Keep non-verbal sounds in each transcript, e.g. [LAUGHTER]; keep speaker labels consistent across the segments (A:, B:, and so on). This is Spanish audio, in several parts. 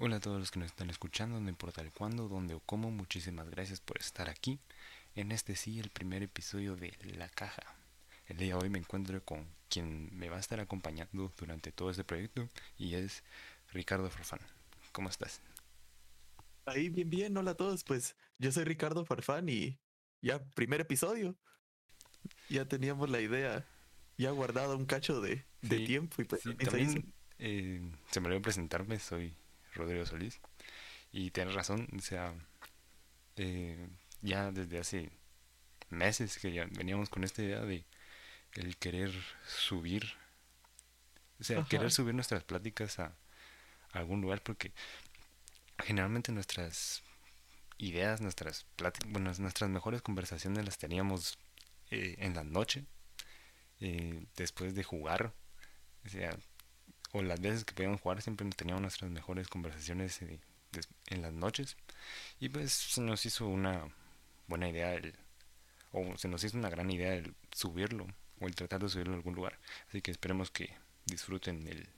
A: Hola a todos los que nos están escuchando, no importa el cuándo, dónde o cómo, muchísimas gracias por estar aquí. En este sí, el primer episodio de La Caja. El día de hoy me encuentro con quien me va a estar acompañando durante todo este proyecto y es Ricardo Farfán. ¿Cómo estás?
B: Ahí, bien, bien, hola a todos. Pues yo soy Ricardo Farfán y ya, primer episodio. Ya teníamos la idea, ya guardado un cacho de, de tiempo y pues
A: también eh, se me olvidó presentarme, soy Rodrigo Solís. Y tienes razón, o sea, eh, ya desde hace meses que ya veníamos con esta idea de el querer subir, o sea, querer subir nuestras pláticas a, algún lugar porque generalmente nuestras ideas, nuestras pláticas, bueno, nuestras mejores conversaciones las teníamos eh, en la noche, eh, después de jugar, o sea, o las veces que podíamos jugar siempre teníamos nuestras mejores conversaciones eh, en las noches. Y pues se nos hizo una buena idea el, o se nos hizo una gran idea el subirlo o el tratar de subirlo a algún lugar. Así que esperemos que disfruten el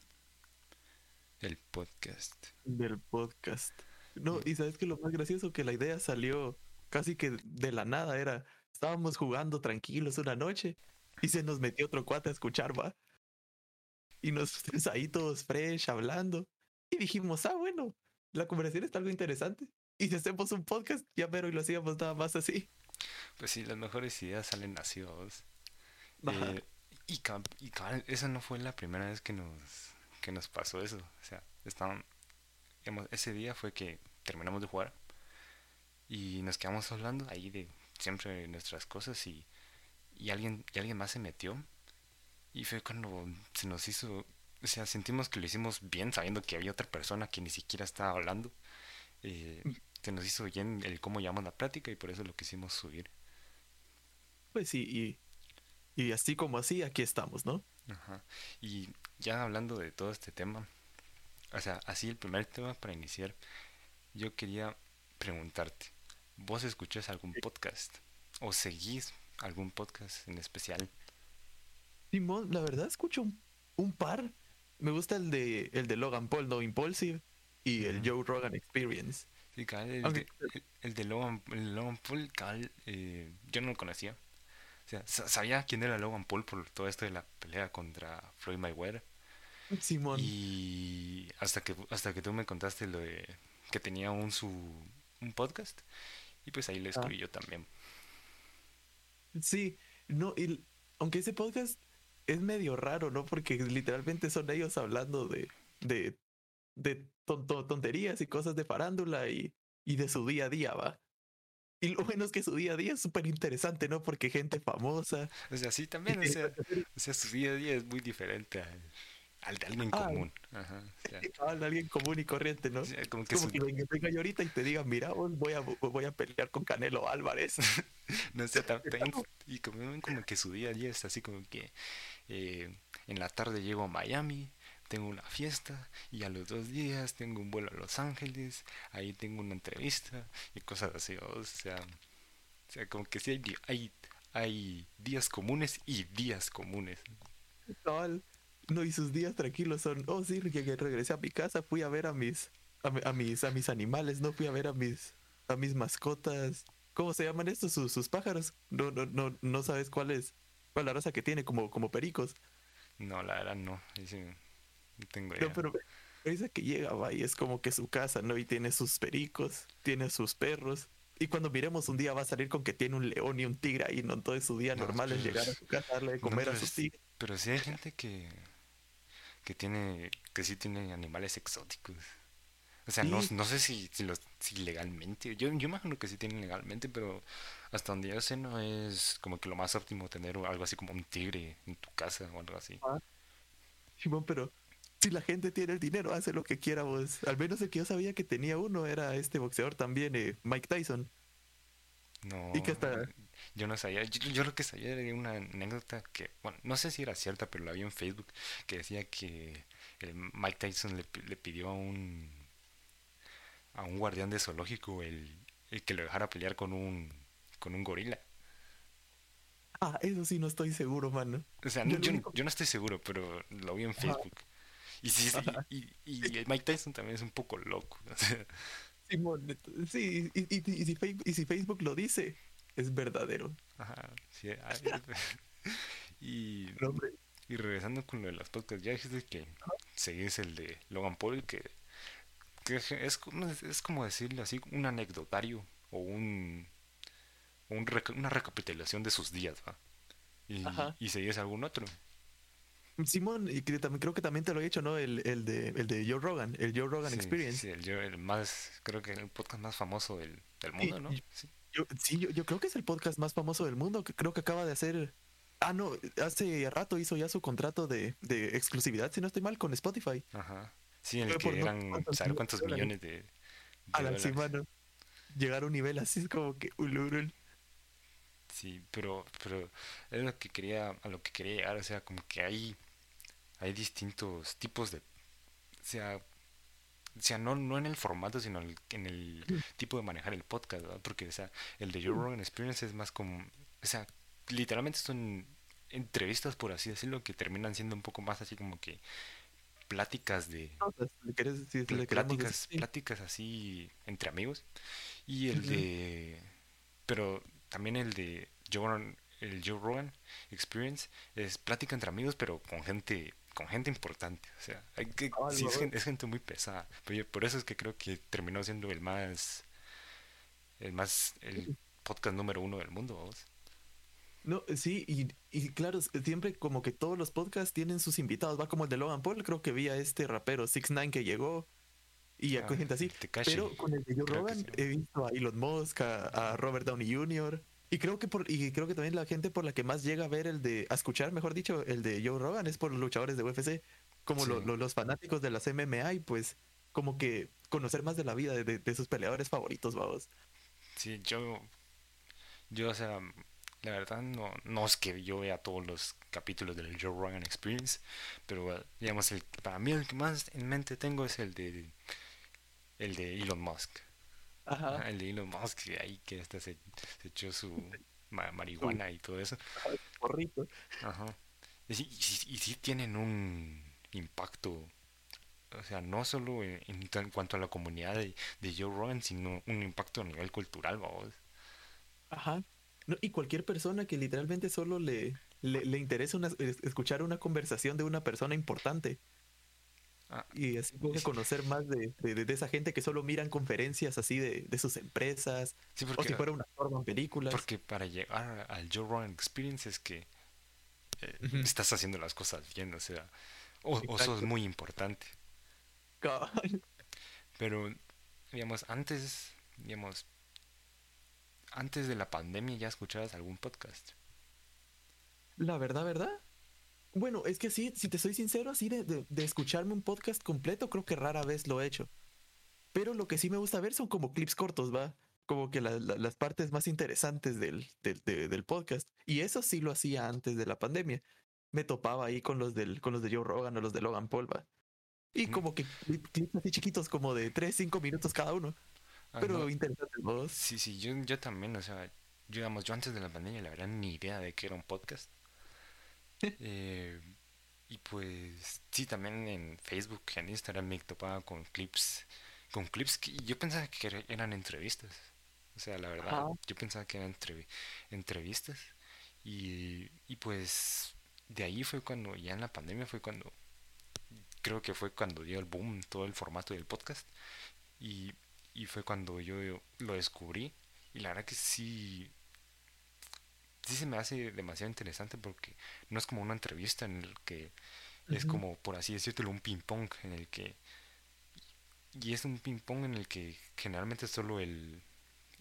A: el podcast.
B: Del podcast. No y sabes que lo más gracioso que la idea salió casi que de la nada era estábamos jugando tranquilos una noche y se nos metió otro cuate a escuchar va y nosotros ahí todos fresh hablando. Y dijimos, ah, bueno, la conversación está algo interesante. Y si hacemos un podcast, ya pero y lo hacíamos nada más así.
A: Pues sí, las mejores ideas salen así, eh, y, y esa no fue la primera vez que nos, que nos pasó eso. O sea, estaban, ese día fue que terminamos de jugar y nos quedamos hablando ahí de siempre nuestras cosas y, y alguien, y alguien más se metió y fue cuando se nos hizo, o sea, sentimos que lo hicimos bien sabiendo que había otra persona que ni siquiera estaba hablando. Eh, mm. se nos hizo bien el cómo llamamos la plática y por eso lo quisimos subir.
B: Pues sí, y, y así como así, aquí estamos, ¿no?
A: Ajá. Y ya hablando de todo este tema, o sea, así el primer tema para iniciar, yo quería preguntarte, ¿vos escuchas algún podcast o seguís algún podcast en especial?
B: Simón, la verdad escucho un, par. Me gusta el de el de Logan Paul, No Impulsive, y el Joe Rogan Experience.
A: Sí, el, de, Logan, Paul, cal, eh, yo no lo conocía. O sea, sabía quién era Logan Paul por todo esto de la pelea contra Floyd Mayweather.
B: Simón.
A: Y hasta que hasta que tú me contaste lo de que tenía un su un podcast y pues ahí escribí ah. yo también.
B: Sí, no, y, aunque ese podcast es medio raro, ¿no? Porque literalmente son ellos hablando de, de, de tonterías y cosas de farándula y, y de su día a día, ¿va? Y lo bueno es que su día a día es súper interesante, ¿no? Porque gente famosa.
A: O sea, sí, también, o sea, o sea, su día a día es muy diferente al, de alguien ah, común. Ajá, [LAUGHS]
B: Al de alguien común y corriente, ¿no? como que, como que venga, yo ahorita y te diga, mira, voy a, voy a pelear con Canelo Álvarez. [LAUGHS]
A: no sé, también, [LAUGHS] y como, como que su día a día es así como que eh, en la tarde llego a Miami, tengo una fiesta y a los dos días tengo un vuelo a Los Ángeles, ahí tengo una entrevista y cosas así, o sea, o sea como que sí hay, hay, hay días comunes y días comunes.
B: No, y sus días tranquilos son, oh sí, llegué, regresé a mi casa, fui a ver a mis, a, mis, a mis animales, no fui a ver a mis, a mis mascotas. ¿Cómo se llaman estos? Sus, sus pájaros. No, no, no, no sabes cuáles ¿Cuál la raza que tiene? Como, como pericos.
A: No, la verdad no. no tengo idea.
B: No, pero dice que llega, va, y es como que su casa, ¿no? Y tiene sus pericos, tiene sus perros. Y cuando miremos un día va a salir con que tiene un león y un tigre ahí, ¿no? Todo su día normal es llegar a su casa, darle de comer a sus tigres.
A: Pero sí hay gente que, que tiene, que sí tiene animales exóticos. O sea, no, no, sé si, si, los, si legalmente, yo, yo imagino que sí tienen legalmente, pero hasta donde yo sé no es como que lo más óptimo tener algo así como un tigre en tu casa o algo así. Ah.
B: Simón, pero si la gente tiene el dinero, hace lo que quiera vos. Al menos el que yo sabía que tenía uno era este boxeador también, eh, Mike Tyson.
A: No, y que hasta... yo no sabía, yo, lo que sabía era una anécdota que, bueno, no sé si era cierta, pero la vi en Facebook, que decía que el Mike Tyson le, le pidió a un a un guardián de zoológico el, el que lo dejara pelear con un con un gorila.
B: Ah, eso sí no estoy seguro, mano.
A: O sea, yo, no, estoy seguro, pero lo vi en Facebook. Y, sí, sí, y, y, y Mike Tyson también es un poco loco. o sea, [LAUGHS]
B: Simón, neto, sí, y, y- si Facebook, y si Facebook lo dice, es verdadero.
A: Ajá, sí, [LAUGHS] ay, y,
B: No,
A: y regresando con lo de las podcasts, ya dijiste que seguís el de Logan Paul, que, que es, como, es como decirle así, un anecdotario o un, un una recapitulación de sus días, ¿va? Y, y seguís algún otro.
B: Simón, y que también, creo que también te lo he dicho, ¿no? El, el, de, el de Joe Rogan, el Joe Rogan
A: Sí,
B: Experience.
A: sí, el, el más, creo que el podcast más famoso del, del
B: Sí,
A: mundo, ¿no?
B: y-
A: Sí.
B: Yo, sí, yo, yo creo que es el podcast más famoso del mundo, que creo que acaba de hacer... Ah, no, hace rato hizo ya su contrato de, de exclusividad, si no estoy mal, con Spotify.
A: Ajá. Sí, en el que eran,
B: cuántos
A: saber cuántos
B: millones de
A: de,
B: A la
A: dólares.
B: semana. Llegar a un nivel así es como que ulurul.
A: Sí, pero, pero es lo que quería, a lo que quería llegar, o sea, como que hay, hay distintos tipos de, o sea, o sea, no, no en el formato, sino el- en el tipo de manejar el podcast, ¿verdad? Porque, o sea, el de Joe Rogan Experience es más como, o sea, literalmente son entrevistas, por así decirlo, que terminan siendo un poco más así como que pláticas de,
B: Notas, ¿le querés- si
A: pl-
B: le queremos
A: pláticas,
B: decir?
A: Pláticas así entre amigos. Y el de. Pero también el de Joe Rogan, el Joe Rogan Experience es plática entre amigos, pero con gente con gente importante. O sea, hay que,
B: Ah,
A: sí, es, gente muy pesada. Pero por eso es que creo que terminó siendo el más. El más. El podcast número uno del mundo, vamos.
B: No, sí, y, y claro, s- siempre como que todos los podcasts tienen sus invitados. Va como el de Logan Paul, creo que vi a este rapero 6 9 que llegó y a
A: Ah,
B: gente así. Pero con el de Joe Rogan
A: sí.
B: he visto a Elon Musk, a, a Robert Downey Jr. Y creo que por, y creo que también la gente por la que más llega a ver el de, a escuchar, mejor dicho, el de Joe Rogan es por los luchadores de UFC, como lo-
A: Sí.
B: lo- los fanáticos de las MMA y pues como que conocer más de la vida de, de- de sus peleadores favoritos, vamos.
A: Sí, yo, yo, o sea, la verdad no, no es que yo vea todos los capítulos del Joe Rogan Experience, pero eh, digamos, el, para mí el que más en mente tengo es el de, el de Elon Musk.
B: Ajá.
A: Ajá, el de Elon Musk, que ahí que este se, se echó su ma- marihuana y todo eso.
B: Porrito.
A: Ajá. Y sí, y y sí tienen un impacto, o sea, no solo en cuanto a la comunidad de, de Joe Rogan, sino un impacto a nivel cultural, vamos.
B: Ajá. No, y cualquier persona que literalmente solo le, le, le interesa una- escuchar una conversación de una persona importante.
A: Ah,
B: Y así puede conocer más de, de- esa gente que solo miran conferencias así de, de sus empresas.
A: sí,
B: O
A: porque,
B: si fuera una forma en películas.
A: porque para llegar al Joe Rogan Experience es que eh, estás haciendo las cosas bien, o sea, o, o sos muy importante. Pero, digamos, antes, digamos, antes de la pandemia ya escuchabas algún podcast.
B: La verdad, ¿verdad? Bueno, es que sí, si te soy sincero, así de, de- de escucharme un podcast completo, creo que rara vez lo he hecho. Pero lo que sí me gusta ver son como clips cortos, ¿va? Como que la- la- las partes más interesantes del, del, de- del podcast. Y eso sí lo hacía antes de la pandemia. Me topaba ahí con los, del, con los de Joe Rogan o los de Logan Paul, ¿va? Y
A: Ujú.
B: como que clip- clips así chiquitos, como de 3, 5 minutos cada uno.
A: Ah,
B: Pero
A: no,
B: interesantes, ¿no?
A: Sí, sí, yo, yo también, o sea, yo, digamos, yo antes de la pandemia la verdad ni idea de que era un podcast. [LAUGHS] Eh, y pues sí, también en Facebook, en Instagram me topaba con clips, con clips que yo pensaba que era- eran entrevistas. O sea, la verdad,
B: Ajá.
A: yo pensaba que eran entrevi- entrevistas. Y, y pues de ahí fue cuando, ya en la pandemia fue cuando, creo que fue cuando dio el boom todo el formato del podcast. Y, y fue cuando yo lo descubrí. Y la verdad que sí, sí se me hace demasiado interesante porque no es como una entrevista en el que es como, por así decirlo, un ping pong en el que... Y es un ping pong en el que generalmente solo el,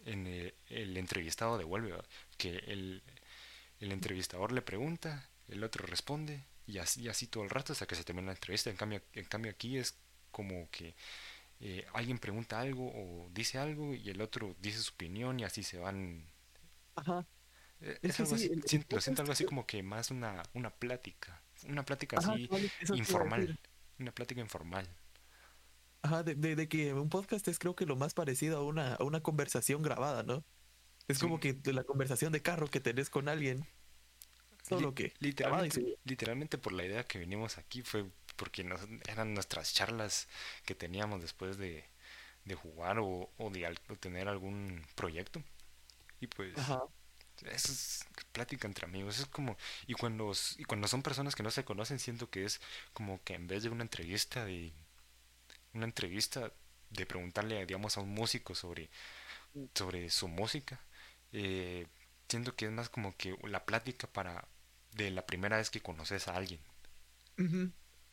A: en el, el entrevistado devuelve, que el, el entrevistador le pregunta, el otro responde y así, y así todo el rato hasta que se termina la entrevista. En cambio, en cambio aquí es como que eh, alguien pregunta algo o dice algo y el otro dice su opinión y así se van.
B: Ajá.
A: eh,
B: Es
A: algo
B: sí,
A: así-
B: el- el
A: siento- lo siento algo así como que más una, una plática, una plática
B: Ajá,
A: así informal, una plática informal.
B: Ajá, de, de- de que un podcast es creo que lo más parecido a una, a una conversación grabada, ¿no? Es
A: Sí.
B: como que la conversación de carro que tenés con alguien. Solo
A: Li-
B: que. y
A: literalmente, literalmente por la idea que venimos aquí fue porque nos, eran nuestras charlas que teníamos después de, de jugar o, o de tener algún proyecto. Y pues eso es plática entre amigos, es como y cuando y cuando son personas que no se conocen siento que es como que en vez de una entrevista de una entrevista de preguntarle digamos a un músico sobre sobre su música eh, siento que es más como que la plática para de la primera vez que conoces a alguien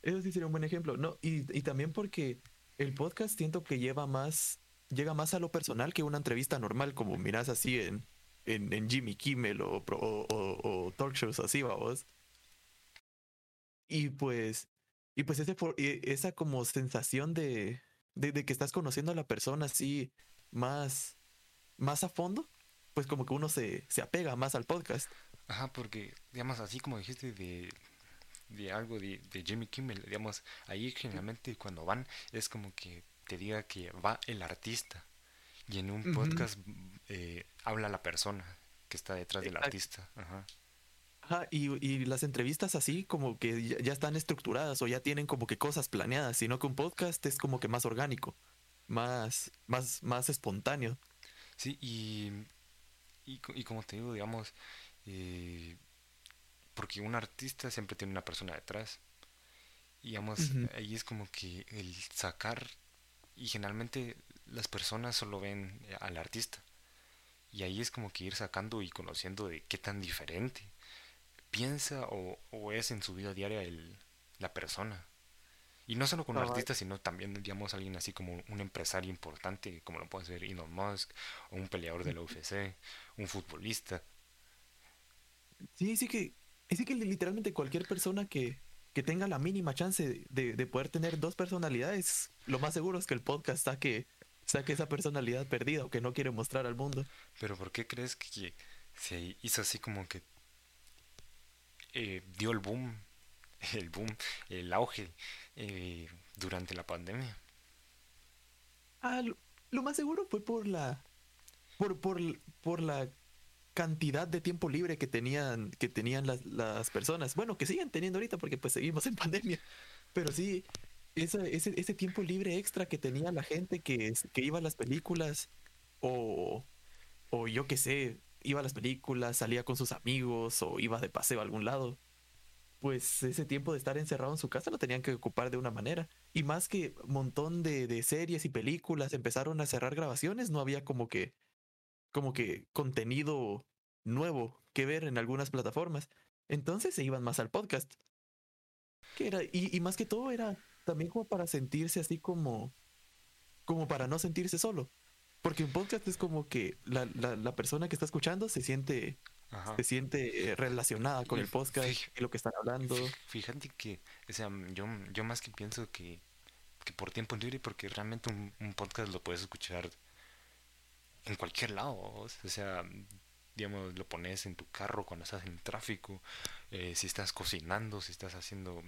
B: eso sí sería un buen ejemplo no y, y también porque el podcast siento que lleva más llega más a lo personal que una entrevista normal como miras así en en, Jimmy Kimmel o, o, talk shows así, vamos. Y pues, y pues ese, esa como sensación de, de, que estás conociendo a la persona así más, más a fondo, pues como que uno se, se apega más al podcast.
A: Ajá, porque, digamos, así como dijiste de, de algo de, de Jimmy Kimmel, digamos, ahí generalmente cuando van es como que te diga que va el artista y en un podcast eh, habla la persona que está detrás del artista. Ajá.
B: Ajá, y, y, las entrevistas así como que ya, están estructuradas o ya tienen como que cosas planeadas, sino que un podcast es como que más orgánico, más, más, más espontáneo.
A: Sí, y, y, y como te digo, digamos, eh, porque un artista siempre tiene una persona detrás. Y digamos, ahí es como que el sacar, y generalmente las personas solo ven eh, al artista. Y ahí es como que ir sacando y conociendo de qué tan diferente piensa o, o es en su vida diaria el, la persona. Y no solo con un artista, sino también, digamos, alguien así como un empresario importante, como lo puede ser Elon Musk, o un peleador de la UFC, un futbolista.
B: Sí, sí que, sí que literalmente cualquier persona que, que tenga la mínima chance de, de, poder tener dos personalidades, lo más seguro es que el podcast saque saque esa personalidad perdida o que no quiere mostrar al mundo.
A: Pero ¿por qué crees que se hizo así como que eh, dio el boom, [LAUGHS] el boom, el auge eh, durante la pandemia?
B: Ah, lo, más seguro fue por la por, por, por la cantidad de tiempo libre que tenían que tenían las, las personas. Bueno, que siguen teniendo ahorita porque pues seguimos en [LAUGHS] pandemia. Pero sí, ese, ese, tiempo libre extra que tenía la gente que, que iba a las películas o, o yo qué sé, iba a las películas, salía con sus amigos o iba de paseo a algún lado, pues ese tiempo de estar encerrado en su casa lo tenían que ocupar de una manera. Y más que un montón de, de series y películas empezaron a cerrar grabaciones, no había como que, como que contenido nuevo que ver en algunas plataformas. Entonces se iban más al podcast. Que era, y, y más que todo era también como para sentirse así como, como para no sentirse solo. Porque un podcast es como que la, la, persona que está escuchando se siente, se siente eh, relacionada con el podcast y lo que están hablando.
A: Fíjate que, o sea, yo, yo más que pienso que, que por tiempo libre, porque realmente un, un podcast lo puedes escuchar en cualquier lado, o sea, digamos, lo pones en tu carro cuando estás en tráfico, eh, si estás cocinando, si estás haciendo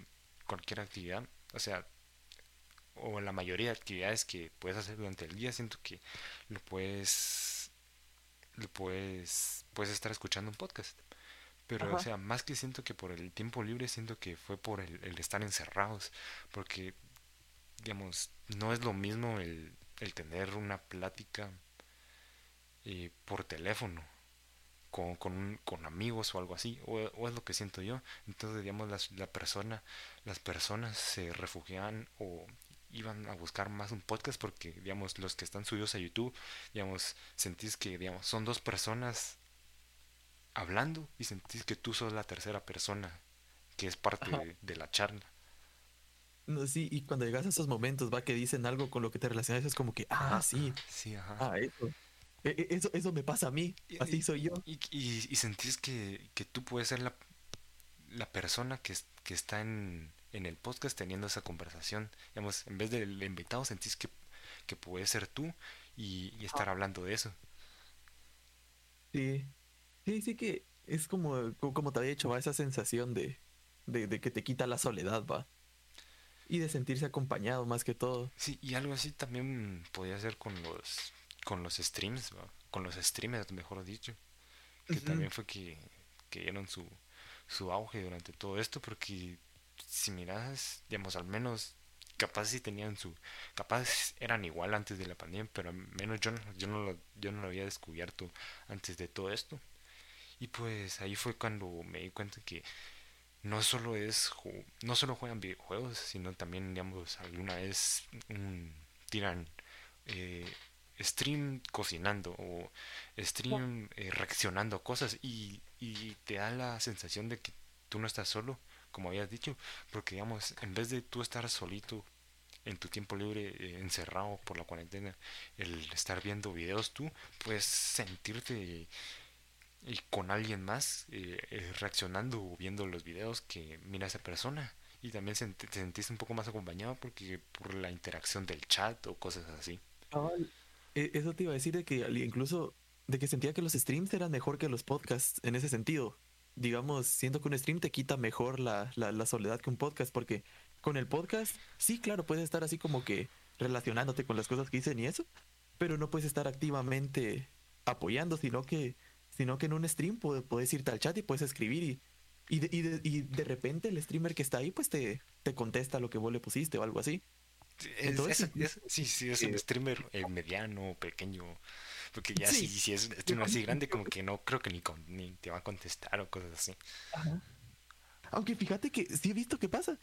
A: cualquier actividad, o sea, o la mayoría de actividades que puedes hacer durante el día, siento que lo puedes, lo puedes, puedes estar escuchando un podcast. Pero, o sea, más que siento que por el tiempo libre, siento que fue por el, estar encerrados. Porque, digamos, no es lo mismo el, el tener una plática eh, por teléfono con, con, con, amigos o algo así, o, es lo que siento yo. Entonces, digamos, las, la persona, las personas se refugiaban o iban a buscar más un podcast porque, digamos, los que están subidos a YouTube, digamos, sentís que, digamos, son dos personas hablando y sentís que tú sos la tercera persona que es parte de, la charla.
B: No, sí, y cuando llegas a esos momentos, va, que dicen algo con lo que te relacionas, es como que, ah, sí,
A: sí, ajá.
B: Ah, eso. E, e, eso, eso me pasa a mí, así soy yo.
A: Y, y, sentís que, que, tú puedes ser la, la persona que, que está en, en, el podcast teniendo esa conversación. Digamos, en vez del invitado sentís que, que puedes ser tú y, estar hablando de eso.
B: Sí, sí, sí que es como, como te había dicho, va esa sensación de, de, de que te quita la soledad, va. Y de sentirse acompañado más que todo.
A: Sí, y algo así también podía ser con los con los streams, con los streamers, mejor dicho, que también fue que, que dieron su, su auge durante todo esto, porque si miras, digamos, al menos capaz si tenían su capaz eran igual antes de la pandemia pero al menos yo no, yo no lo yo no lo había descubierto antes de todo esto. Y pues ahí fue cuando me di cuenta que no solo es no solo juegan videojuegos sino también digamos alguna vez tiran eh, stream cocinando o stream eh, reaccionando a cosas y, y te da la sensación de que tú no estás solo como habías dicho porque digamos en vez de tú estar solito en tu tiempo libre eh, encerrado por la cuarentena el estar viendo videos tú puedes sentirte y con alguien más eh, eh, reaccionando o viendo los videos que mira esa persona y también te sentiste un poco más acompañado porque por la interacción del chat o cosas así.
B: E, eso te iba a decir de que incluso de que sentía que los streams eran mejor que los podcasts en ese sentido. Digamos, siento que un stream te quita mejor la, la soledad que un podcast porque con el podcast, sí, claro, puedes estar así como que relacionándote con las cosas que dicen y eso, pero no puedes estar activamente apoyando, sino que sino que en un stream puedes irte al chat y puedes escribir y, de, y, de, y de repente el streamer que está ahí pues te, te contesta lo que vos le pusiste o algo así.
A: Entonces, sí, sí, es un eh, streamer eh, mediano, pequeño, porque ya si, si es un streamer así grande como que no creo que ni, ni te va a contestar o cosas así.
B: Aunque fíjate que sí he visto que pasa.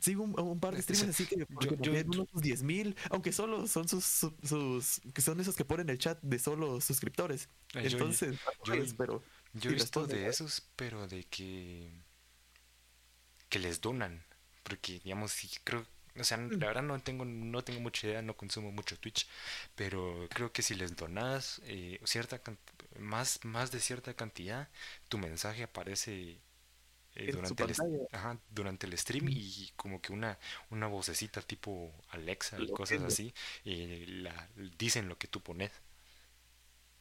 B: Sigo un, par de streamers así que, yo, tienen unos 10 mil, aunque solo son sus, sus, que son esos que ponen el chat de solo suscriptores. Entonces,
A: yo, pero yo he visto de esos, pero de que que les donan, porque digamos, si creo, o sea, la verdad no tengo no tengo mucha idea, no consumo mucho Twitch, pero creo que si les donas eh, cierta más más de cierta cantidad, tu mensaje aparece eh, durante, el, durante el stream y como que una, una vocecita tipo Alexa y cosas así eh, la, dicen lo que tú pones.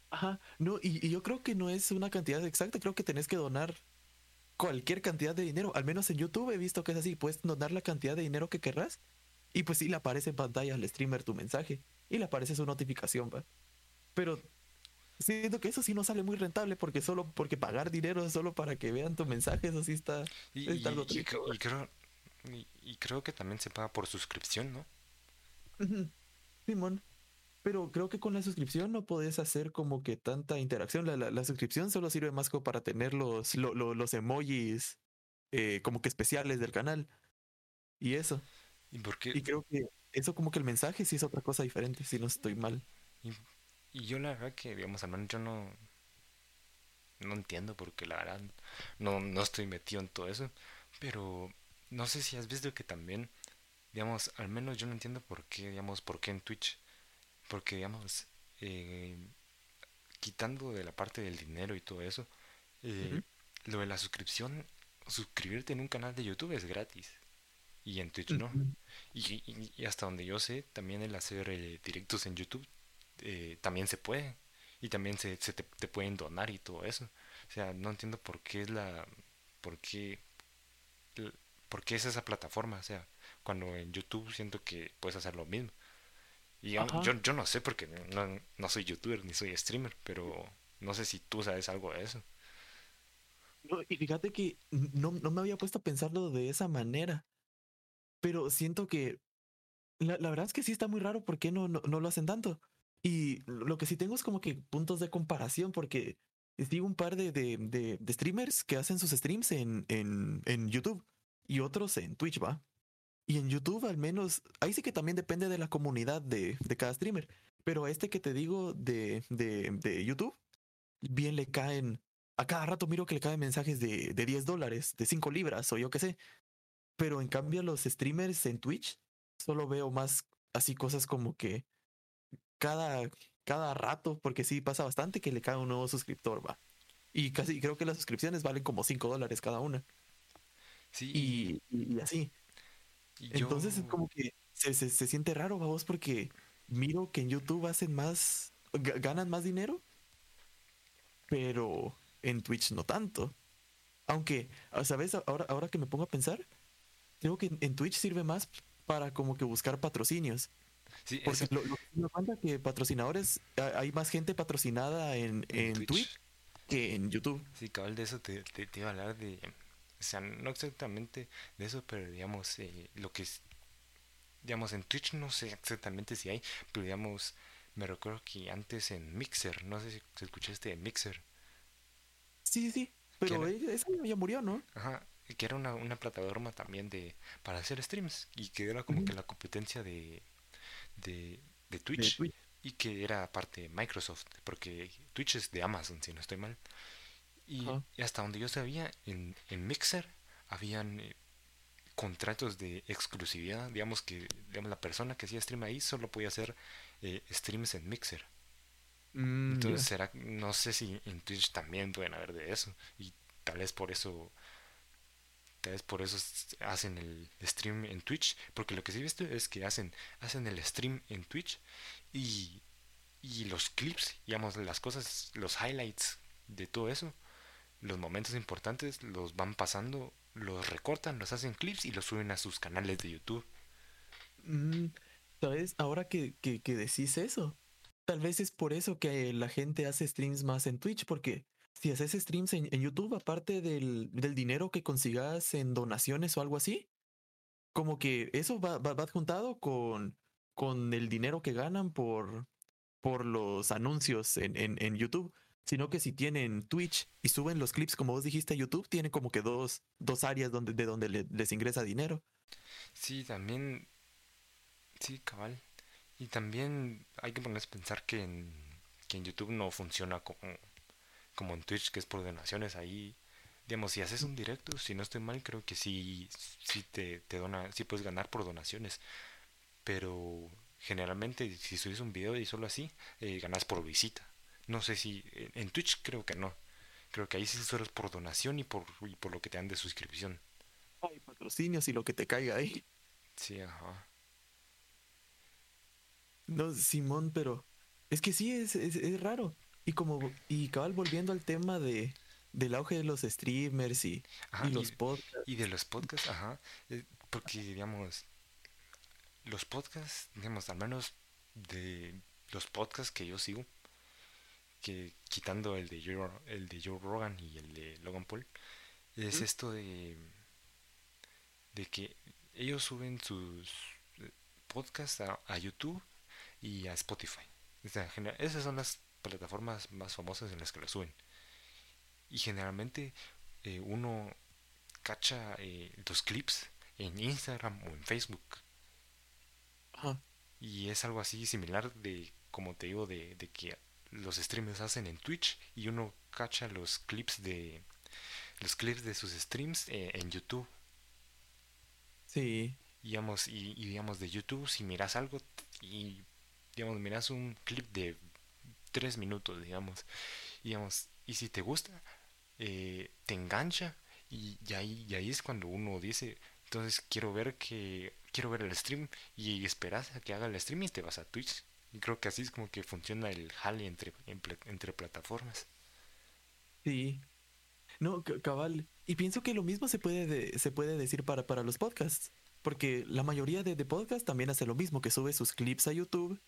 B: Ajá, no, y, yo creo que no es una cantidad exacta, creo que tenés que donar cualquier cantidad de dinero, al menos en YouTube he visto que es así, puedes donar la cantidad de dinero que querrás y pues sí le aparece en pantalla al streamer tu mensaje y le aparece su notificación, ¿va? Pero siento que eso sí no sale muy rentable porque solo porque pagar dinero solo para que vean tu mensaje, eso sí está,
A: y,
B: algo
A: y, creo, y, creo que también se paga por suscripción, ¿no?
B: Simón. Pero creo que con la suscripción no podés hacer como que tanta interacción. La, la, suscripción solo sirve más como para tener los, los emojis eh, como que especiales del canal. Y eso.
A: ¿Y por qué?
B: Y creo que eso como que el mensaje sí es otra cosa diferente, si no estoy mal.
A: Y yo la verdad que, digamos, al menos yo no, no entiendo porque la verdad no, no estoy metido en todo eso. Pero no sé si has visto que también, digamos, al menos yo no entiendo por qué, digamos, por qué en Twitch. Porque, digamos, eh, quitando de la parte del dinero y todo eso, eh, lo de la suscripción, suscribirte en un canal de YouTube es gratis. Y en Twitch no. y, y, hasta donde yo sé, también el hacer eh, directos en YouTube eh, también se puede. Y también se, se te, pueden donar y todo eso. O sea, no entiendo por qué es la... por qué, por qué es esa plataforma. O sea, cuando en YouTube siento que puedes hacer lo mismo. Y yo, yo, no sé porque no, no soy youtuber ni soy streamer, pero no sé si tú sabes algo de eso.
B: y fíjate que no, no, me había puesto a pensarlo de esa manera, pero siento que la, la verdad es que sí está muy raro por qué no, no, no, lo hacen tanto. Y lo que sí tengo es como que puntos de comparación, porque sigo un par de, de, de, streamers que hacen sus streams en, en, en, YouTube y otros en Twitch, ¿va? Y en YouTube al menos, ahí sí que también depende de la comunidad de, de cada streamer, pero a este que te digo de, de, de YouTube, bien le caen, a cada rato miro que le caen mensajes de, de 10 dólares, de 5 libras o yo qué sé, pero en cambio los streamers en Twitch solo veo más así cosas como que cada, cada rato, porque sí pasa bastante que le cae un nuevo suscriptor, va. Y casi creo que las suscripciones valen como 5 dólares cada una. Sí. Y, así. Entonces es como que se, se, siente raro, vos, porque miro que en YouTube hacen más, ganan más dinero, pero en Twitch no tanto. Aunque, ¿sabes? Ahora, ahora que me pongo a pensar, creo que en Twitch sirve más para como que buscar patrocinios. Sí, Porque lo, que me cuenta que patrocinadores, hay más gente patrocinada en, en, Twitch. que en YouTube.
A: Sí, cabal, de eso te, te, iba a hablar de, o sea, no exactamente de eso, pero digamos, eh, lo que es, digamos, en Twitch no sé exactamente si hay, pero digamos, me recuerdo que antes en Mixer, no sé si, escuchaste de Mixer.
B: Sí, sí, sí, pero esa ya murió, ¿no?
A: Ajá, que era una, una plataforma también de para hacer streams y que era como que la competencia de, de, de Twitch y que era parte de Microsoft, porque Twitch es de Amazon, si no estoy mal. Y, hasta donde yo sabía, en, en Mixer habían eh, contratos de exclusividad, digamos que digamos, la persona que hacía stream ahí solo podía hacer eh, streams en Mixer. Mm, Entonces será, no sé si en Twitch también pueden haber de eso y tal vez por eso tal vez por eso hacen el stream en Twitch, porque lo que sí he visto es que hacen hacen el stream en Twitch y, y los clips, digamos, las cosas, los highlights de todo eso, los momentos importantes los van pasando, los recortan, los hacen clips y los suben a sus canales de YouTube.
B: Mm, ¿Sabes? Ahora que, que, decís eso, tal vez es por eso que la gente hace streams más en Twitch, porque si haces streams en, YouTube, aparte del, del, dinero que consigas en donaciones o algo así, como que eso va, va, va adjuntado con con el dinero que ganan por, por los anuncios en, en, YouTube, sino que si tienen Twitch y suben los clips, como vos dijiste, YouTube, tienen como que dos, dos áreas donde, de donde les ingresa dinero.
A: Sí, también, sí, cabal. Y también hay que ponerse a pensar que en, que en YouTube no funciona como, como en Twitch, que es por donaciones. Ahí, digamos, si haces un directo, si no estoy mal, creo que sí, sí te, te dona, sí puedes ganar por donaciones pero generalmente si subes un video y solo así, eh, ganas por visita. No sé si en Twitch creo que no. Creo que ahí sí solo es por donación y por, y por lo que te dan de suscripción.
B: Hay patrocinios y lo que te caiga ahí.
A: Sí, ajá.
B: No, Simón, pero es que sí, es, es, raro. Y como, y cabal, volviendo al tema de, del auge de los streamers y, y los podcasts.
A: Y de los podcasts, ajá. Eh, porque, digamos, los podcasts, digamos, al menos de los podcasts que yo sigo, que quitando el de Joe, el de Joe Rogan y el de Logan Paul, es esto de de que ellos suben sus podcasts a, YouTube y a Spotify. esas son las plataformas más famosas en las que lo suben. Y generalmente eh, uno cacha eh, los clips en Instagram o en Facebook y es algo así similar de, como te digo, de, que los streamers hacen en Twitch y uno cacha los clips de los clips de sus streams eh, en YouTube.
B: Sí.
A: Digamos, y, digamos de YouTube, si miras algo y digamos, miras un clip de tres minutos, digamos, y, digamos, y si te gusta, eh, te engancha y, ahí, y ahí es cuando uno dice, entonces quiero ver que quiero ver el stream y esperas a que haga el stream y te vas a Twitch. Y creo que así es como que funciona el jale entre, entre plataformas.
B: Sí. No, cabal. Y pienso que lo mismo se puede, se puede decir para, para los podcasts. Porque la mayoría de, de podcasts también hace lo mismo, que sube sus clips a YouTube.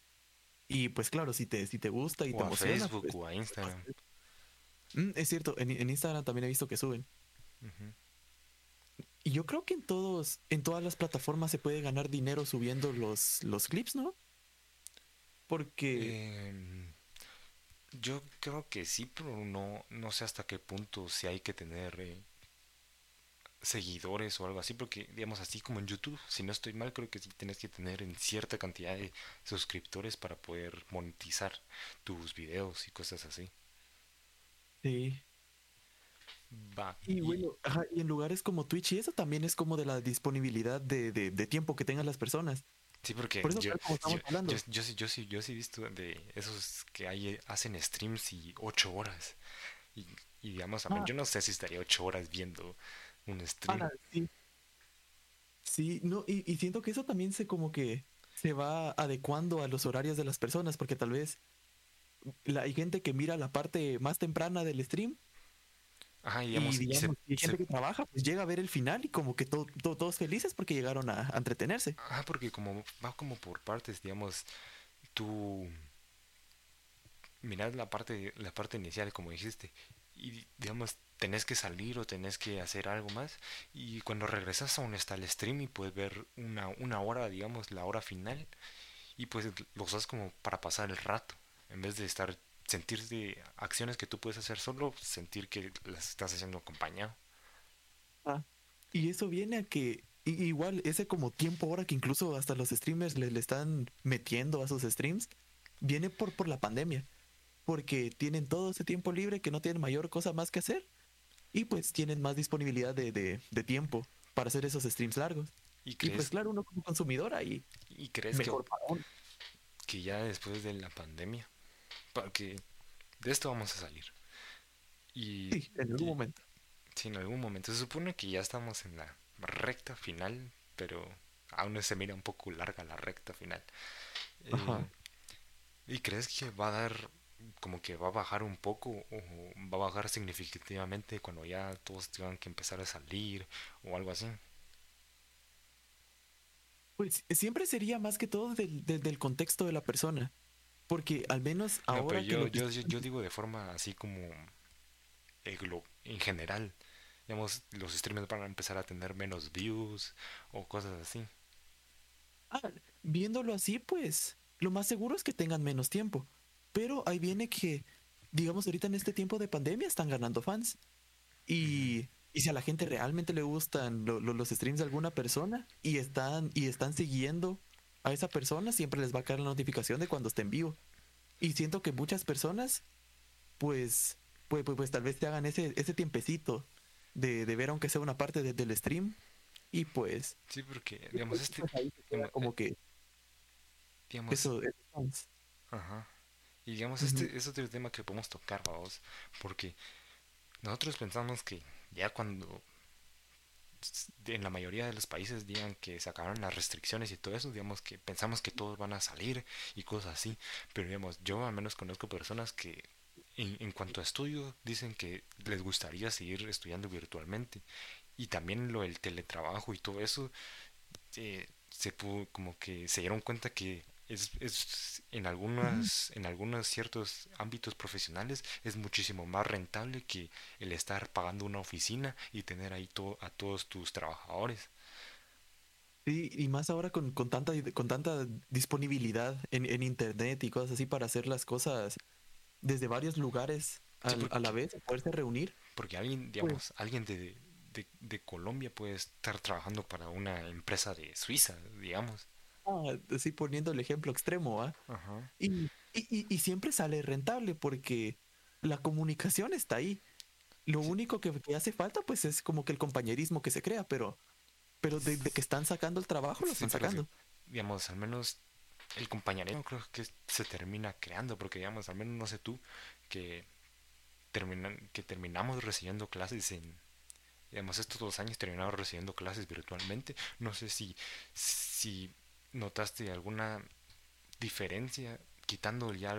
B: Y pues claro, si te, si te gusta y te emociona.
A: A Facebook
B: pues,
A: o a Instagram.
B: Mm, es cierto, en, en, Instagram también he visto que suben. Y yo creo que en todos, en todas las plataformas se puede ganar dinero subiendo los, los clips, ¿no? Porque.
A: Em, yo creo que sí, pero no, no sé hasta qué punto si hay que tener eh, seguidores o algo así, porque digamos así como en YouTube, si no estoy mal, creo que sí tienes que tener en cierta cantidad de suscriptores para poder monetizar tus videos y cosas así.
B: Sí. Y bueno, y en lugares como Twitch y eso también es como de la disponibilidad de, de, tiempo que tengan las personas.
A: Sí, porque yo, yo, yo, sí, yo, sí, yo sí he visto de esos que hay, hacen streams y ocho horas. Y, digamos, ah. yo no sé si estaría ocho horas viendo un stream.
B: sí. no, y, y siento que eso también se como que se va adecuando a los horarios de las personas, porque tal vez la, hay gente que mira la parte más temprana del stream
A: Ajá, y, digamos,
B: y, gente que trabaja, pues llega a ver el final y como que todos felices porque llegaron a, entretenerse.
A: Ah, porque como va como por partes, digamos, tú mirad la parte, la parte inicial, como dijiste, y digamos, tenés que salir o tenés que hacer algo más, y cuando regresas aún está el stream y puedes ver una, una hora, digamos, la hora final, y pues lo usas como para pasar el rato, en vez de estar, sentir de acciones que tú puedes hacer solo, sentir que las estás haciendo acompañado.
B: Ah, y eso viene a que igual ese como tiempo ahora que incluso hasta los streamers le, le están metiendo a sus streams, viene por, por la pandemia porque tienen todo ese tiempo libre que no tienen mayor cosa más que hacer y pues tienen más disponibilidad de, de, tiempo para hacer esos streams largos. ¿Y, pues claro, uno como consumidor ahí
A: ¿Y crees que, que ya después de la pandemia, porque de esto vamos a salir?
B: Y, sí, en algún momento.
A: Sí, en algún momento. Se supone que ya estamos en la recta final, pero aún se mira un poco larga la recta final. Eh, ¿Y crees que va a dar como que va a bajar un poco o va a bajar significativamente cuando ya todos tengan que empezar a salir o algo así?
B: Pues siempre sería más que todo del, del, contexto de la persona. Porque al menos ahora.
A: yo, yo, yo, digo de forma así como. en general. Digamos, los streamers van a empezar a tener menos views o cosas así.
B: Ah, viéndolo así, pues. Lo más seguro es que tengan menos tiempo. Pero ahí viene que, digamos, ahorita en este tiempo de pandemia están ganando fans. Y, y si a la gente realmente le gustan los streams de alguna persona y están, y están siguiendo a esa persona, siempre les va a caer la notificación de cuando esté en vivo. Y siento que muchas personas, pues, pues, pues, pues tal vez te hagan ese, ese tiempecito de, de ver aunque sea una parte del stream. Y pues...
A: Sí, porque, digamos, este...
B: como que...
A: Digamos... Eso, Ajá. Y digamos, este es otro tema que podemos tocar, vamos, porque nosotros pensamos que ya cuando en la mayoría de los países digan que se acabaron las restricciones y todo eso, digamos que pensamos que todos van a salir y cosas así, pero digamos, yo al menos conozco personas que en, en cuanto a estudio dicen que les gustaría seguir estudiando virtualmente y también lo del teletrabajo y todo eso, eh, se pudo, como que se dieron cuenta que es, es en algunos, en algunos ciertos ámbitos profesionales es muchísimo más rentable que el estar pagando una oficina y tener ahí a todos tus trabajadores.
B: Sí, y más ahora con, con tanta, con tanta disponibilidad en, en, internet y cosas así para hacer las cosas desde varios lugares a, la vez, poderse reunir.
A: Porque alguien, digamos, alguien de, de, de Colombia puede estar trabajando para una empresa de Suiza, digamos
B: así poniendo el ejemplo extremo, ¿ah? Y, y, siempre sale rentable porque la comunicación está ahí. Lo único que, hace falta, pues, es como que el compañerismo que se crea, pero, pero de, que están sacando el trabajo, lo están sacando.
A: digamos, al menos el compañerismo creo que se termina creando, porque, digamos, al menos no sé tú, que, terminan, que terminamos recibiendo clases en, digamos, estos dos años terminamos recibiendo clases virtualmente. No sé si, si ¿Notaste alguna diferencia, quitando ya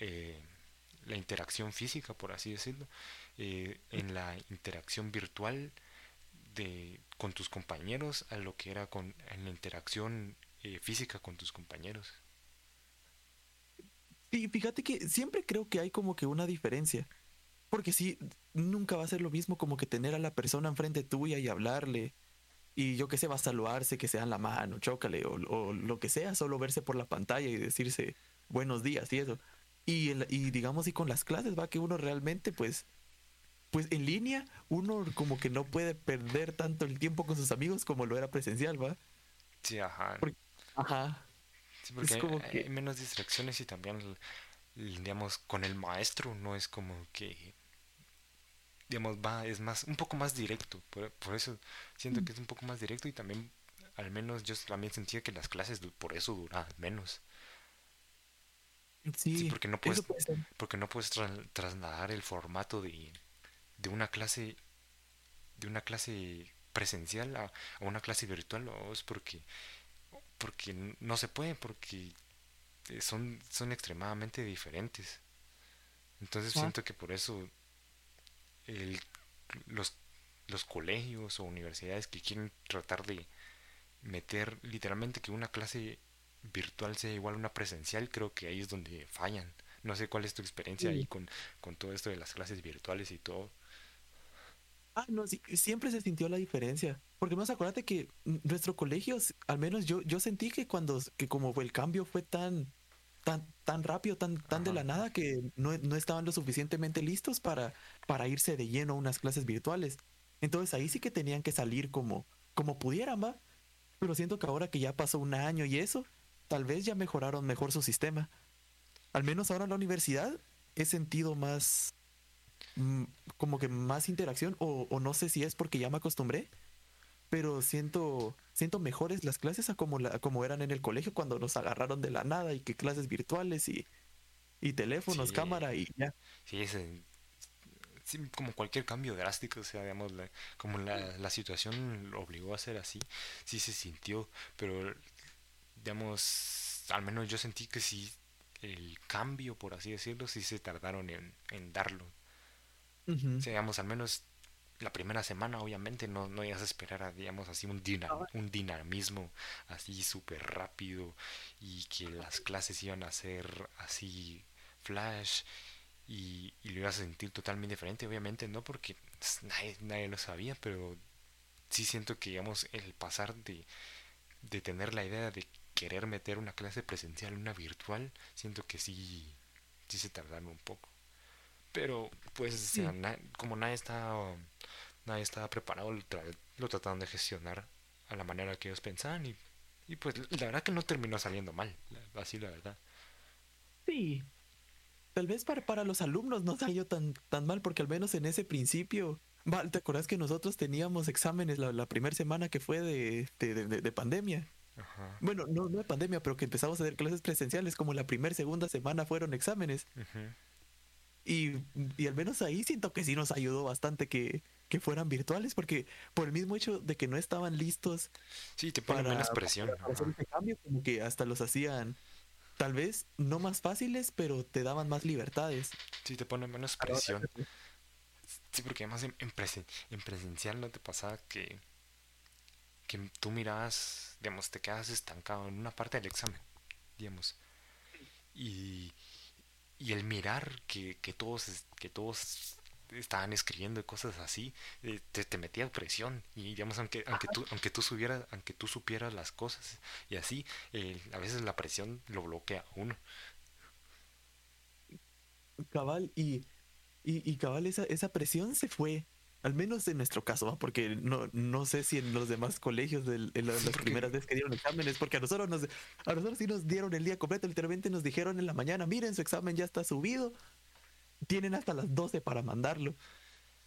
A: eh, la interacción física, por así decirlo, eh, en la interacción virtual de, con tus compañeros a lo que era con, en la interacción eh, física con tus compañeros?
B: Y fíjate que siempre creo que hay como que una diferencia. Porque sí, nunca va a ser lo mismo como que tener a la persona enfrente tuya y hablarle y yo que sé, va a saludarse, que sea en la mano, chócale, o, lo que sea, solo verse por la pantalla y decirse buenos días y eso. Y, y digamos, y con las clases va que uno realmente, pues, pues en línea, uno como que no puede perder tanto el tiempo con sus amigos como lo era presencial, ¿va?
A: Sí, ajá.
B: ajá.
A: Sí, porque hay menos distracciones y también, digamos, con el maestro no es como que digamos, va, es más, un poco más directo. Por, eso siento mm. que es un poco más directo y también, al menos yo también sentía que las clases por eso duraban menos.
B: Sí,
A: porque no puedes, porque no puedes trasladar el formato de, de una clase, de una clase presencial a, una clase virtual, o es porque, porque no se puede, porque eh, son, son extremadamente diferentes. Entonces siento que por eso el, los, los colegios o universidades que quieren tratar de meter literalmente que una clase virtual sea igual a una presencial, creo que ahí es donde fallan. No sé cuál es tu experiencia ahí con, con todo esto de las clases virtuales y todo.
B: Ah, no, sí, siempre se sintió la diferencia. Porque más acuérdate que nuestro colegio, al menos yo, yo sentí que cuando, que como el cambio fue tan, tan, tan rápido, tan, tan de la nada, que no, no, estaban lo suficientemente listos para, para irse de lleno a unas clases virtuales. Entonces ahí sí que tenían que salir como, como pudieran, va. Pero siento que ahora que ya pasó un año y eso, tal vez ya mejoraron mejor su sistema. Al menos ahora en la universidad he sentido más, mm, como que más interacción, o, o, no sé si es porque ya me acostumbré, pero siento, siento mejores las clases a como, la, como eran en el colegio cuando nos agarraron de la nada y que clases virtuales y, y teléfonos,
A: Sí,
B: cámara y ya.
A: sí, ese, sí, como cualquier cambio drástico, o sea, digamos, la- como la, la situación lo obligó a ser así, sí se sintió, pero, digamos, al menos yo sentí que sí, el cambio, por así decirlo, sí se tardaron en, en darlo. O
B: Ujú.
A: sea, digamos, al menos la primera semana, obviamente, no, no ibas a esperar a, digamos, así un, dina-
B: Ah,
A: un dinamismo así súper rápido y que las clases iban a ser así flash y, y lo ibas a sentir totalmente diferente, obviamente, no porque pues, nadie, nadie lo sabía, pero sí siento que, digamos, el pasar de, de tener la idea de querer meter una clase presencial en una virtual, siento que sí, sí se tardaron un poco. Pero, pues, o sea,
B: Sí,
A: na- como nadie estaba, nadie estaba preparado, lo, tra- lo trataron de gestionar a la manera que ellos pensaban y, y pues la verdad que no terminó saliendo mal, así la verdad.
B: sí. Tal vez para, para los alumnos no salió tan, tan mal, porque al menos en ese principio, ¿te acuerdas que nosotros teníamos exámenes la, la primera semana que fue de, de, de- de pandemia?
A: Ajá.
B: Bueno, no, no de pandemia, pero que empezamos a hacer clases presenciales, como la primera, segunda semana fueron exámenes.
A: ujú.
B: Y, y al menos ahí siento que sí nos ayudó bastante que, que fueran virtuales, porque por el mismo hecho de que no estaban listos
A: Sí, te pone
B: para,
A: menos presión.
B: para hacer cambio, como que hasta los hacían, tal vez no más fáciles, pero te daban más libertades.
A: Sí, te pone menos presión. Sí, porque además en, en presen- en presencial no te pasaba que, que tú mirabas, digamos, te quedas estancado en una parte del examen, digamos, y, y el mirar que, que todos, que todos estaban escribiendo cosas así, eh, te, te metía presión y digamos aunque aunque tú aunque tú subieras aunque tú supieras las cosas y así eh, a veces la presión lo bloquea a uno
B: cabal, y, y, y cabal, esa, esa presión se fue. Al menos en nuestro caso, ¿va? porque no, no sé si en los demás colegios, del- en las primeras veces que dieron exámenes, porque a nosotros, nos, a nosotros sí nos dieron el día completo, literalmente nos dijeron en la mañana, miren, su examen ya está subido, tienen hasta las 12 para mandarlo.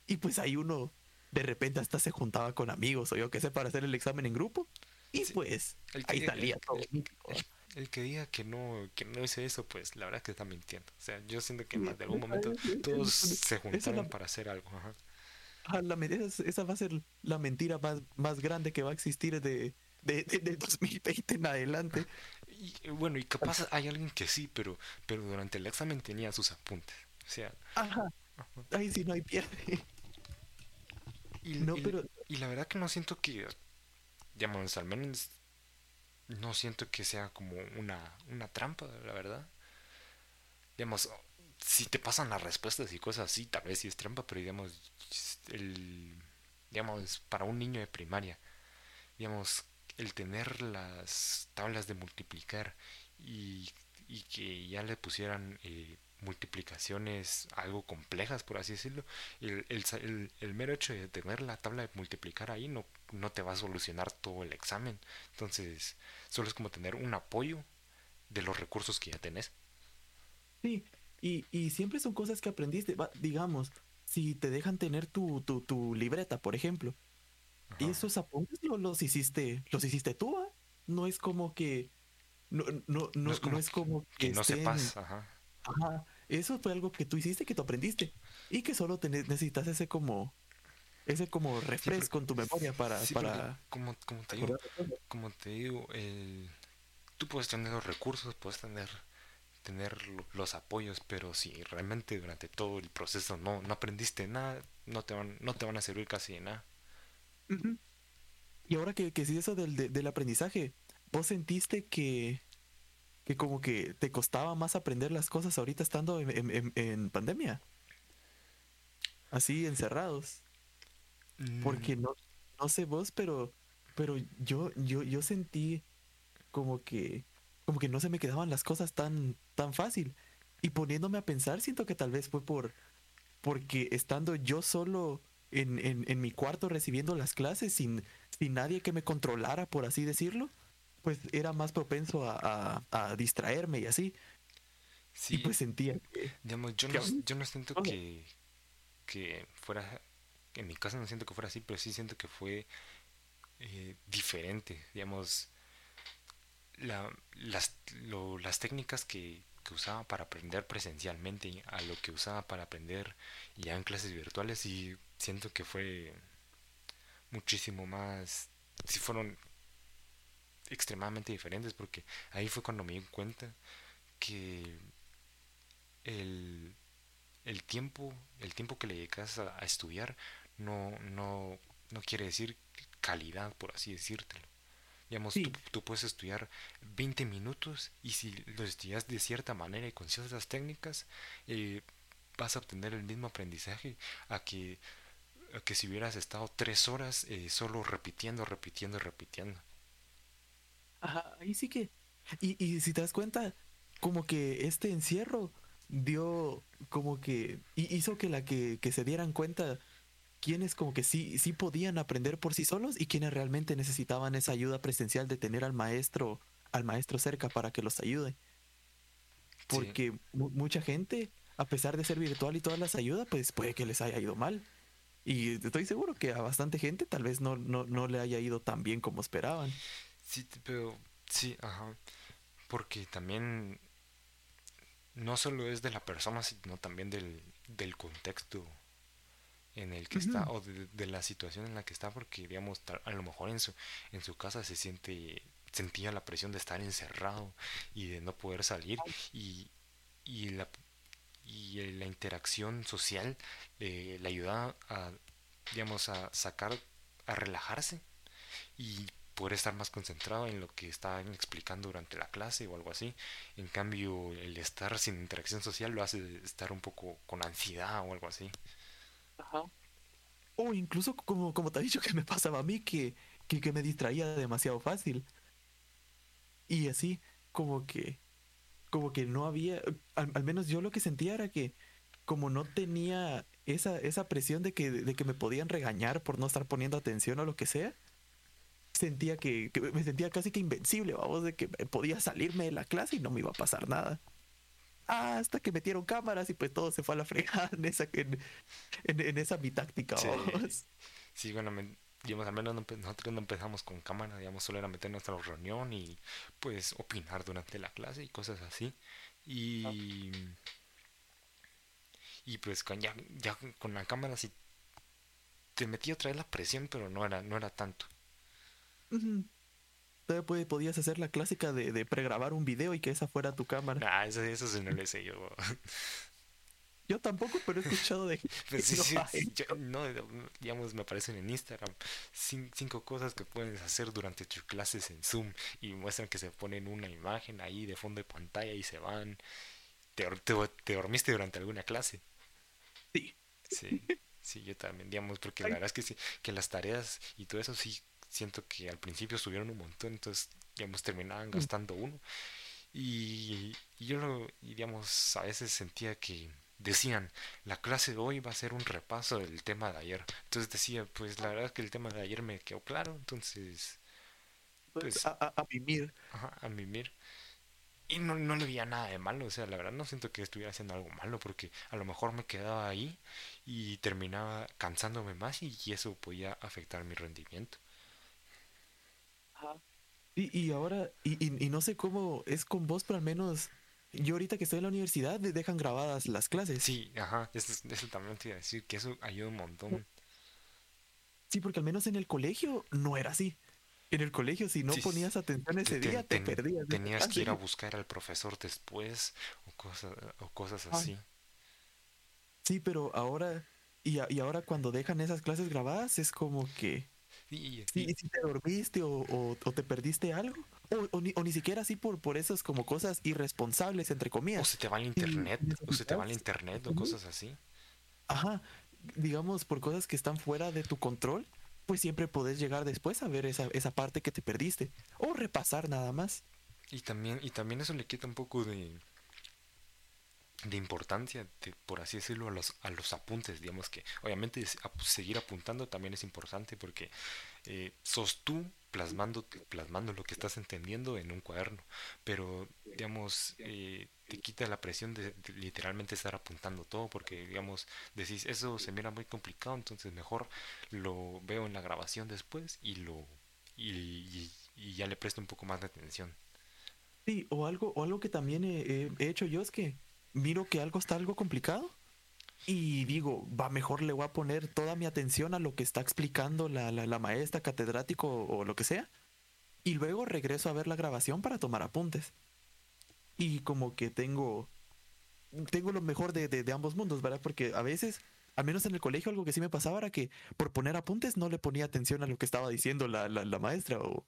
B: Y pues ahí uno de repente hasta se juntaba con amigos o yo qué sé para hacer el examen en grupo. Y
A: Sí,
B: pues
A: el que
B: ahí salía
A: el,
B: todo.
A: el- el- el que diga que no, que no hice eso, pues la verdad que está mintiendo. O sea, yo siento que más de algún momento
B: es- es-
A: todos
B: es-
A: se
B: es
A: juntaron para hacer algo. Ajá.
B: Ah, la esa, es- esa va a ser la mentira más, más grande que va a existir de, de, de- del 2020 en adelante.
A: Y bueno, y capaz hay alguien que sí, pero, pero durante el examen tenía sus apuntes. O sea,
B: Ajá,
A: ajá.
B: ahí sí no hay pierde.
A: y,
B: No,
A: y-
B: pero
A: y la verdad que no siento que, digamos, al menos no siento que sea como una, una trampa, la verdad. Digamos, si te pasan las respuestas y cosas así, tal vez sí es trampa, pero digamos, el, digamos, para un niño de primaria, digamos, el tener las tablas de multiplicar y, que ya le pusieran eh, multiplicaciones algo complejas, por así decirlo, el, el, el- el mero hecho de tener la tabla de multiplicar ahí no, no te va a solucionar todo el examen. Entonces, solo es como tener un apoyo de los recursos que ya tenés.
B: sí, y, y siempre son cosas que aprendiste. Va, digamos, si te dejan tener tu, tu, tu libreta, por ejemplo, y esos apuntes lo- los hiciste, los hiciste tú, ¿va? No es como que, no, no,
A: No
B: no,
A: es
B: no
A: como
B: es
A: que,
B: como que
A: que no
B: estén,
A: sepas, ajá.
B: ajá, eso fue algo que tú hiciste, que tú aprendiste, y que solo te ne- necesitas ese como, ese como
A: Sí,
B: refresco en tu memoria para,
A: sí,
B: para
A: como, como te digo,
B: acordarte de cosas.
A: como te digo, el, tú puedes tener los recursos, puedes tener tener lo- los apoyos, pero si realmente durante todo el proceso no, no aprendiste nada, no te van, no te van a servir casi de nada.
B: Y ahora que, que sí eso del, de- del aprendizaje, ¿vos sentiste que, que como que te costaba más aprender las cosas ahorita estando en, en- pandemia. Así encerrados. Porque
A: Mm,
B: no, no sé vos, pero, pero yo, yo, yo sentí como que, como que no se me quedaban las cosas tan, tan fácil. Y poniéndome a pensar, siento que tal vez fue por, porque estando yo solo en, en, en mi cuarto recibiendo las clases sin, sin nadie que me controlara, por así decirlo, pues era más propenso a, a- a distraerme y así.
A: sí,
B: Y pues sentía que,
A: digamos, yo
B: que
A: no, yo no siento que, que fuera, en mi caso no siento que fuera así, pero sí siento que fue eh, diferente, digamos, la- las, lo- las técnicas que, que usaba para aprender presencialmente a lo que usaba para aprender ya en clases virtuales y siento que fue muchísimo más, sí fueron extremadamente diferentes porque ahí fue cuando me di cuenta que el, el tiempo, el tiempo que le dedicas a, a estudiar no, no, no quiere decir calidad, por así decírtelo. Digamos,
B: Sí.
A: tú, tú puedes estudiar 20 minutos y si lo estudias de cierta manera y con ciertas técnicas, eh, vas a obtener el mismo aprendizaje a que, a que si hubieras estado tres horas eh, solo repitiendo, repitiendo, repitiendo.
B: Ajá, ahí sí que. Y, y si te das cuenta, como que este encierro dio como que hi- hizo que la que, que se dieran cuenta quienes como que sí, sí podían aprender por sí solos y quienes realmente necesitaban esa ayuda presencial de tener al maestro, al maestro cerca para que los ayude. Porque mu- mucha gente, a pesar de ser virtual y todas las ayudas, pues puede que les haya ido mal. Y estoy seguro que a bastante gente tal vez no, no, no le haya ido tan bien como esperaban.
A: Sí, pero sí, ajá. Porque también no solo es de la persona, sino también del, del contexto en el que está o de, de la situación en la que está, porque digamos, a lo mejor en su, en su casa se siente, sentía la presión de estar encerrado y de no poder salir y, y la, y la interacción social eh, le ayuda a, digamos, a sacar, a relajarse y poder estar más concentrado en lo que estaban explicando durante la clase o algo así. En cambio, el estar sin interacción social lo hace estar un poco con ansiedad o algo así.
B: O incluso como, como te he dicho que me pasaba a mí, que, que, que me distraía demasiado fácil. Y así, como que, como que no había, al, al menos yo lo que sentía era que como no tenía esa, esa presión de que, de que me podían regañar por no estar poniendo atención o lo que sea, sentía que, que me sentía casi que invencible, vamos, de que podía salirme de la clase y no me iba a pasar nada. Hasta que metieron cámaras y pues todo se fue a la fregada en esa, en, en, en esa mi táctica,
A: Sí. bueno, me- digamos, al menos nosotros no empezamos con cámara, digamos, solo era meter nuestra reunión y pues opinar durante la clase y cosas así. Y, y pues con ya, ya con la cámara sí te metía otra vez la presión, pero no era, no era tanto.
B: Ujú. Todavía podías hacer la clásica de, de pregrabar un video y que esa fuera tu cámara.
A: Nah, eso, eso sí no lo sé yo.
B: Yo tampoco, pero he escuchado de... [LAUGHS]
A: Pues sí, yo- no, digamos, me aparecen en Instagram cin- cinco cosas que puedes hacer durante tus clases en Zoom y muestran que se ponen una imagen ahí de fondo de pantalla y se van. ¿Te, te, te dormiste durante alguna clase?
B: Sí.
A: Sí, sí, yo también, digamos, porque la verdad es que sí, que las tareas y todo eso sí siento que al principio subieron un montón, entonces, digamos, terminaban gastando uno. Y, y yo lo, y digamos, a veces sentía que decían, la clase de hoy va a ser un repaso del tema de ayer. Entonces decía, pues la verdad es que el tema de ayer me quedó claro, entonces, pues,
B: a, a, a mimir.
A: ajá, a mimir. Y no, no le veía nada de malo, o sea, la verdad no siento que estuviera haciendo algo malo, porque a lo mejor me quedaba ahí y terminaba cansándome más y, y eso podía afectar mi rendimiento.
B: Y, y ahora, y, y, y no sé cómo es con vos, pero al menos yo ahorita que estoy en la universidad de- dejan grabadas las clases.
A: Sí, ajá, eso, es- eso también te iba a decir, que eso ayuda un montón.
B: Sí, porque al menos en el colegio no era así. En el colegio, si no
A: Sí,
B: ponías atención ese
A: Te-
B: día, te perdías.
A: Tenías que ir a buscar al profesor después o cosas, o cosas
B: Ay.
A: así.
B: Sí, pero ahora, y, a- y ahora cuando dejan esas clases grabadas, es como que
A: Y, y-
B: si, te dormiste o, o- o te perdiste algo, O, o ni, o ni siquiera así por, por esas como cosas irresponsables, entre
A: O
B: comillas.
A: se te va el internet, o se te va el internet o cosas así.
B: Ajá, digamos, por cosas que están fuera de tu control, pues siempre podés llegar después a ver esa, esa parte que te perdiste. O repasar nada más.
A: Y también, y también eso le quita un poco de, de importancia, de, por así decirlo, a los, a los apuntes. Digamos que obviamente seguir apuntando también es importante porque eh, sos tú plasmando, plasmando lo que estás entendiendo en un cuaderno. Pero, digamos, eh, te quita la presión de, literalmente estar apuntando todo porque, digamos, decís, eso se mira muy complicado, entonces mejor lo veo en la grabación después y lo... Y, y- ya le presto un poco más de atención.
B: Sí, o algo, o algo que también he hecho yo es que miro que algo está algo complicado y digo, va mejor le voy a poner toda mi atención a lo que está explicando la, la, maestra, catedrático o, lo que sea. Y luego regreso a ver la grabación para tomar apuntes. Y como que tengo, tengo lo mejor de, de- de ambos mundos, ¿verdad? Porque a veces, al menos en el colegio, algo que sí me pasaba era que por poner apuntes no le ponía atención a lo que estaba diciendo la, la, la maestra o,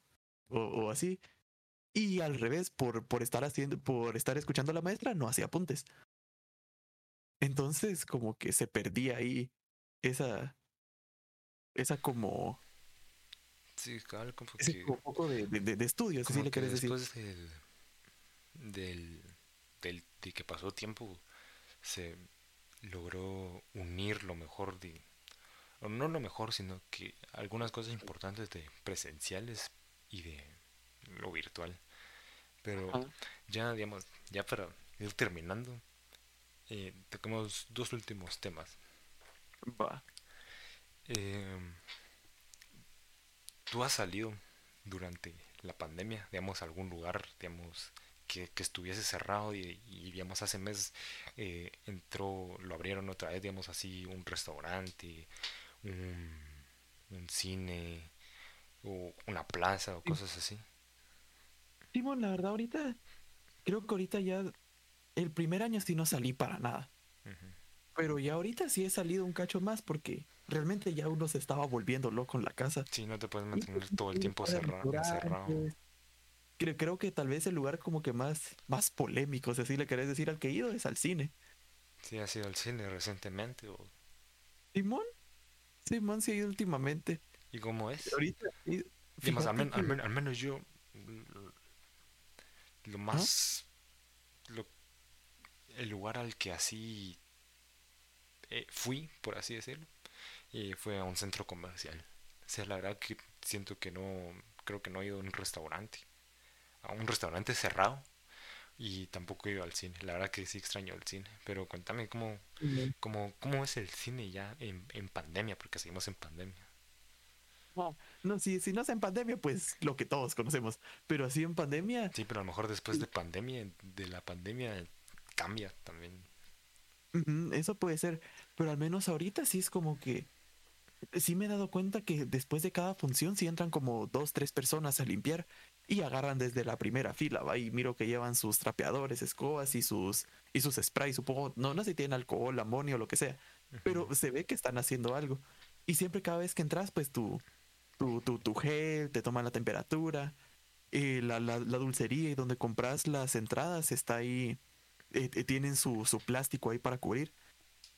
B: o, o así. Y al revés, por, por estar haciendo, por estar escuchando a la maestra, no hacía apuntes. Entonces, como que se perdía ahí esa, esa como,
A: Sí, cabal, como
B: ese
A: que,
B: como poco de, de, de- estudio, si le
A: que
B: querés decir.
A: después del, del, del, de que pasó tiempo, se logró unir lo mejor de, no lo mejor, sino que algunas cosas importantes de presenciales y de lo virtual. Pero
B: Ajá.
A: ya, digamos, ya para ir terminando, eh, tocamos dos últimos temas.
B: Va.
A: Eh, ¿Tú has salido durante la pandemia, digamos, a algún lugar, digamos, que, que estuviese cerrado y, y, digamos, hace meses eh, entró, lo abrieron otra vez, digamos, así, un restaurante, un, un cine, o una plaza, o cosas así?
B: Simón, la verdad, ahorita, creo que ahorita ya, el primer año sí no salí para nada. Pero ya ahorita sí he salido un cacho más porque realmente ya uno se estaba volviendo loco en la casa.
A: Sí, no te puedes mantener
B: pues,
A: todo el tiempo
B: para
A: cerra- encerrado.
B: restaurantes. Creo, creo que tal vez el lugar como que más, más polémico, si así le querés decir al que he ido, es al cine.
A: Sí, has ido al cine recientemente, o...
B: Simón, Simón sí ha ido últimamente.
A: ¿y cómo es?
B: Ahorita,
A: Digamos, al,
B: fíjate
A: men- al
B: que-
A: men- al menos yo, lo más, lo- el lugar al que así eh, fui, por así decirlo, eh, fue a un centro comercial. O sea, la verdad que siento que no, creo que no he ido a un restaurante, a un restaurante cerrado, y tampoco he ido al cine. La verdad que sí extraño el cine, pero cuéntame cómo, cómo, cómo es el cine ya en, en pandemia, porque seguimos en pandemia.
B: No, si, si no es en pandemia, pues lo que todos conocemos. Pero así en pandemia,
A: Sí, pero a lo mejor después de pandemia, de la pandemia, cambia también.
B: Eso puede ser, pero al menos ahorita sí es como que sí me he dado cuenta que después de cada función sí entran como dos, tres personas a limpiar y agarran desde la primera fila, va y miro que llevan sus trapeadores, escobas y sus y sus sprays, supongo, no, no sé si tienen alcohol, amonio o lo que sea, pero se ve que están haciendo algo. Y siempre cada vez que entras, pues tu tu, tu, tu gel, te toman la temperatura, eh, la, la, la dulcería y donde compras las entradas está ahí eh, eh, tienen su, su plástico ahí para cubrir.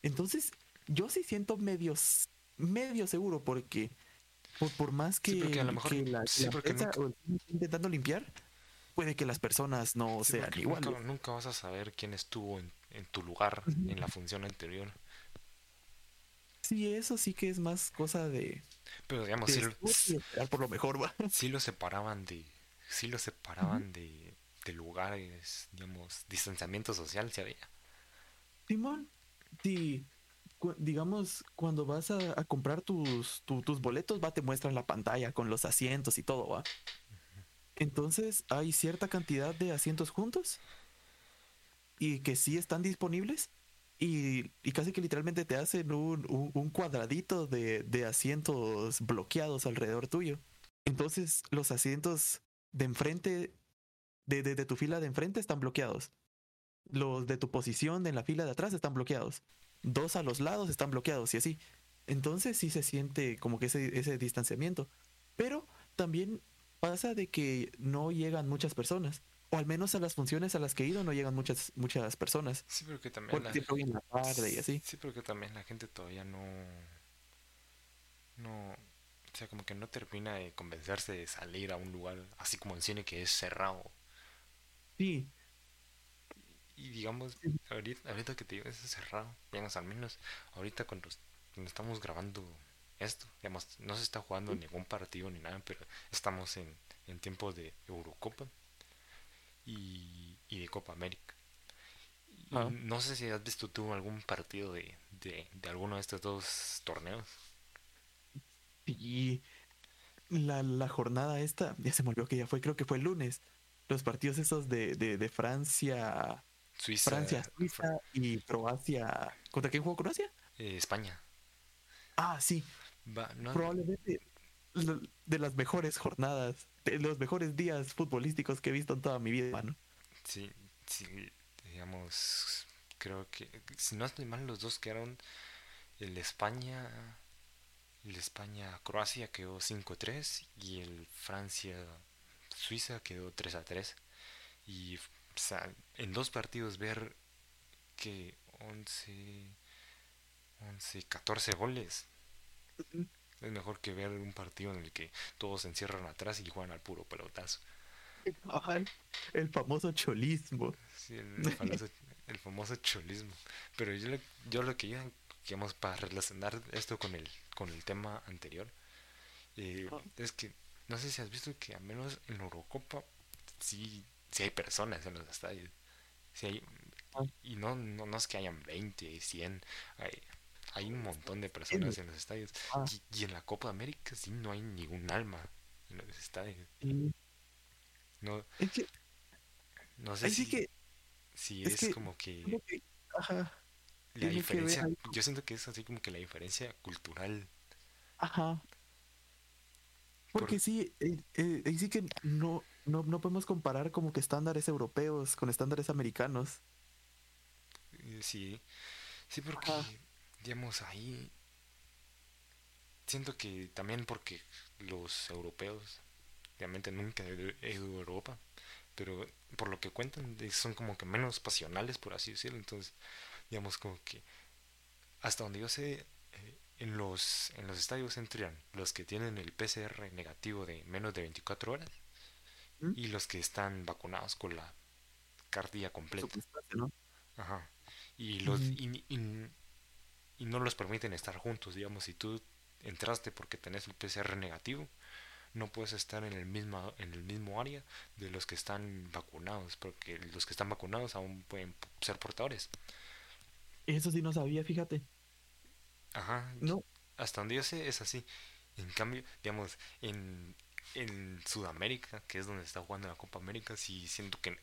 B: Entonces, yo sí siento medio, medio seguro porque por, por más que,
A: Sí, a lo mejor-
B: que la,
A: sí, nunca-
B: intentando limpiar, puede que las personas no
A: Sí,
B: sean iguales.
A: Nunca, nunca vas a saber quién estuvo en, en tu lugar en la función anterior.
B: Sí, eso sí que es más cosa de,
A: Pero digamos,
B: de
A: sí,
B: por lo mejor, va. [LAUGHS]
A: sí lo separaban de. Sí lo separaban de, de lugares, digamos, distanciamiento social, se había.
B: Simón, sí, cu- digamos, cuando vas a, a comprar tus, tu- tus boletos, va, te muestran la pantalla con los asientos y todo, va. Entonces, hay cierta cantidad de asientos juntos y que sí están disponibles y, casi que literalmente te hacen un, un- un cuadradito de, de asientos bloqueados alrededor tuyo. Entonces, los asientos de enfrente, de, de, de tu fila de enfrente están bloqueados. Los de tu posición en la fila de atrás están bloqueados. Dos a los lados están bloqueados y así. Entonces sí se siente como que ese, ese distanciamiento. Pero también pasa de que no llegan muchas personas. O al menos a las funciones a las que he ido no llegan muchas, muchas personas.
A: Sí, pero que también
B: Porque
A: la,
B: siempre voy en la tarde y así.
A: sí, pero que también la gente todavía no, no, o sea, como que no termina de convencerse de salir a un lugar así como en cine que es cerrado.
B: Sí,
A: Y digamos, ahorita, ahorita que te digo, es cerrado, digamos, al menos ahorita cuando estamos grabando esto, digamos, no se está jugando ningún partido ni nada, pero estamos en, en tiempos de Eurocopa y, y de Copa América.
B: Ah.
A: no sé si has visto tú algún partido de, de, de alguno de estos dos torneos.
B: y la, la jornada esta, [LAUGHS] ya se me olvidó que ya fue, creo que fue el lunes. Los partidos esos de, de, de Francia,
A: Suiza,
B: Francia,
A: Fr-
B: Suiza y Croacia. ¿Contra quién jugó Croacia?
A: eh, España.
B: Ah, sí,
A: Va, no,
B: probablemente de las mejores jornadas, de los mejores días futbolísticos que he visto en toda mi vida, mano.
A: Sí, sí, digamos, creo que, si no estoy mal, los dos quedaron, el España, el España-Croacia quedó 5-3 y el Francia-Suiza quedó 3-3. Y, o sea, en dos partidos ver que 11, 11, 14 goles. Es mejor que ver un partido en el que todos se encierran atrás y juegan al puro pelotazo.
B: Ay, el famoso cholismo.
A: Sí, el famoso, el famoso cholismo. Pero yo, lo- yo lo que iba, digamos, para relacionar esto con el, con el tema anterior, eh, es que no sé si has visto que al menos en la Eurocopa sí, sí hay personas en los estadios. Sí hay,
B: Ah.
A: y no, no, no es que hayan 20, 100, hay, hay un montón de personas en los estadios.
B: Ah.
A: Y, y en la Copa América sí no hay ningún alma en los estadios.
B: Sí.
A: No,
B: Es que,
A: no sé si,
B: que,
A: si
B: es
A: es
B: que-
A: como que...
B: como que- ajá,
A: La diferencia, yo siento que es así como que la diferencia cultural.
B: ajá. Porque
A: Por-
B: sí, eh, eh, sí que no, no, no podemos comparar como que estándares europeos con estándares americanos.
A: eh, Sí, sí, porque,
B: Ajá.
A: Digamos, ahí siento que también porque los europeos, realmente nunca he ido a Europa, pero por lo que cuentan son como que menos pasionales, por así decirlo. Entonces, digamos, como que hasta donde yo sé, eh, en los, en los estadios entran los que tienen el PCR negativo de menos de 24 horas
B: ¿Mm?
A: y los que están vacunados con la cartilla completa. Ajá. Y, los, y, y- y no los permiten estar juntos, digamos, si tú entraste porque tenés el PCR negativo, no puedes estar en el mismo, en el mismo área de los que están vacunados, porque los que están vacunados aún pueden ser portadores.
B: Eso sí no sabía, fíjate.
A: Ajá.
B: No,
A: Hasta donde yo sé es así. En cambio, digamos, en, en Sudamérica, que es donde está jugando la Copa América, sí siento que...